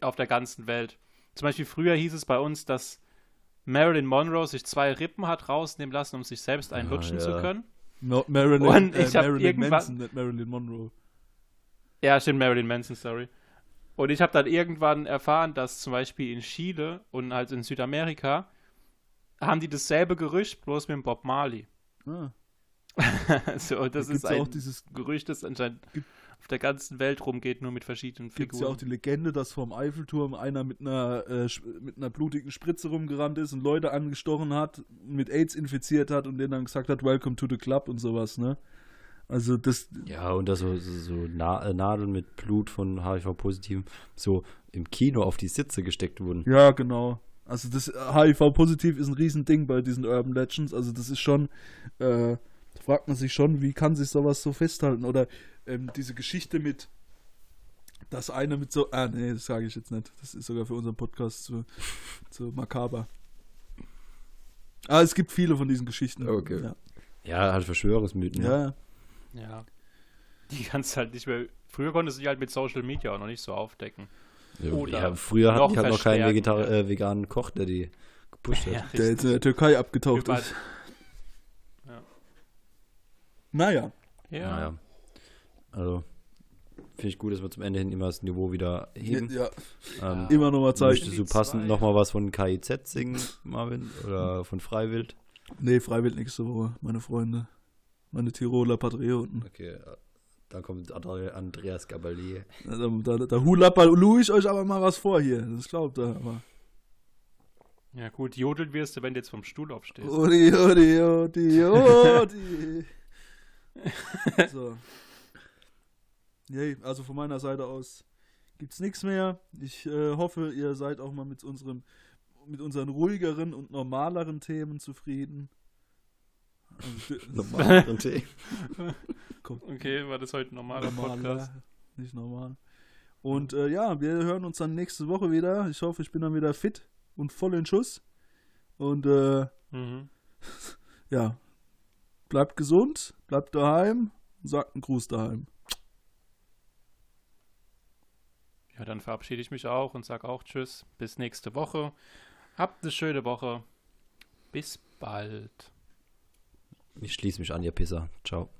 auf der ganzen Welt. Zum Beispiel früher hieß es bei uns, dass Marilyn Monroe sich zwei Rippen hat rausnehmen lassen, um sich selbst Ah, einlutschen ja. zu können. Ma- Marilyn, Und äh, ich hab Marilyn irgendwann- Manson, nicht Marilyn Monroe. Ja, stimmt, Marilyn Manson, sorry. Und ich habe dann irgendwann erfahren, dass zum Beispiel in Chile und halt in Südamerika haben die dasselbe Gerücht, bloß mit dem Bob Marley. Ah, so, das da ist ja auch ein dieses Gerücht, das anscheinend Gibt- auf der ganzen Welt rumgeht, nur mit verschiedenen gibt es ja Figuren. auch die Legende, dass vorm Eiffelturm einer mit einer, äh, mit einer blutigen Spritze rumgerannt ist und Leute angestochen hat, mit AIDS infiziert hat und denen dann gesagt hat, Welcome to the Club und sowas, ne? Also das, Ja, und da so, so, Na äh, Nadeln mit Blut von HIV-Positiven so im Kino auf die Sitze gesteckt wurden. ja, genau. Also das HIV-positiv ist ein Riesending bei diesen Urban Legends. Also das ist schon, äh, da fragt man sich schon, wie kann sich sowas so festhalten? Oder ähm, diese Geschichte mit, dass einer mit so, ah nee, das sage ich jetzt nicht. Das ist sogar für unseren Podcast zu, zu makaber. Ah, es gibt viele von diesen Geschichten. Okay. Ja. Ja, halt Verschwörungsmythen. ne? ja. Ja. Die kannst du halt nicht mehr. Früher konntest du die halt mit Social Media auch noch nicht so aufdecken. Ja, Oder ja, früher hatte ich halt noch keinen Vegetar ja. äh, veganen Koch, der die gepusht hat. Ja, Der jetzt in der Türkei abgetaucht Überall- ist. Ja. Naja. Ja. Naja. Also, finde ich gut, dass wir zum Ende hin immer das Niveau wieder heben. Ja, Ähm, immer noch mal zeigen. Möchtest du passend nochmal was von KIZ singen, Marvin? Oder von Freiwild? Nee, freiwillig nächste Woche, meine Freunde. Meine Tiroler Patrioten. Okay, dann kommt Andre- Andreas Gabalier. Da, da, da hulappalu ich euch aber mal was vor hier. Das glaubt er aber. ja, gut, jodeln wirst du, wenn du jetzt vom Stuhl aufstehst. Odi, odi, odi, odi. so. Yay, also von meiner Seite aus gibt's nichts mehr. Ich äh, hoffe, ihr seid auch mal mit unserem mit unseren ruhigeren und normaleren Themen zufrieden. Also, d- Normal. Tee. kommt Okay, war das heute ein normaler normaler, Podcast? nicht normal. Und äh, ja, wir hören uns dann nächste Woche wieder. Ich hoffe, ich bin dann wieder fit und voll in Schuss. Und äh, Mhm. ja, bleibt gesund, bleibt daheim und sagt einen Gruß daheim. Ja, dann verabschiede ich mich auch und sage auch Tschüss. Bis nächste Woche. Habt eine schöne Woche. Bis bald. Ich schließe mich an, ihr Pisser. Ciao.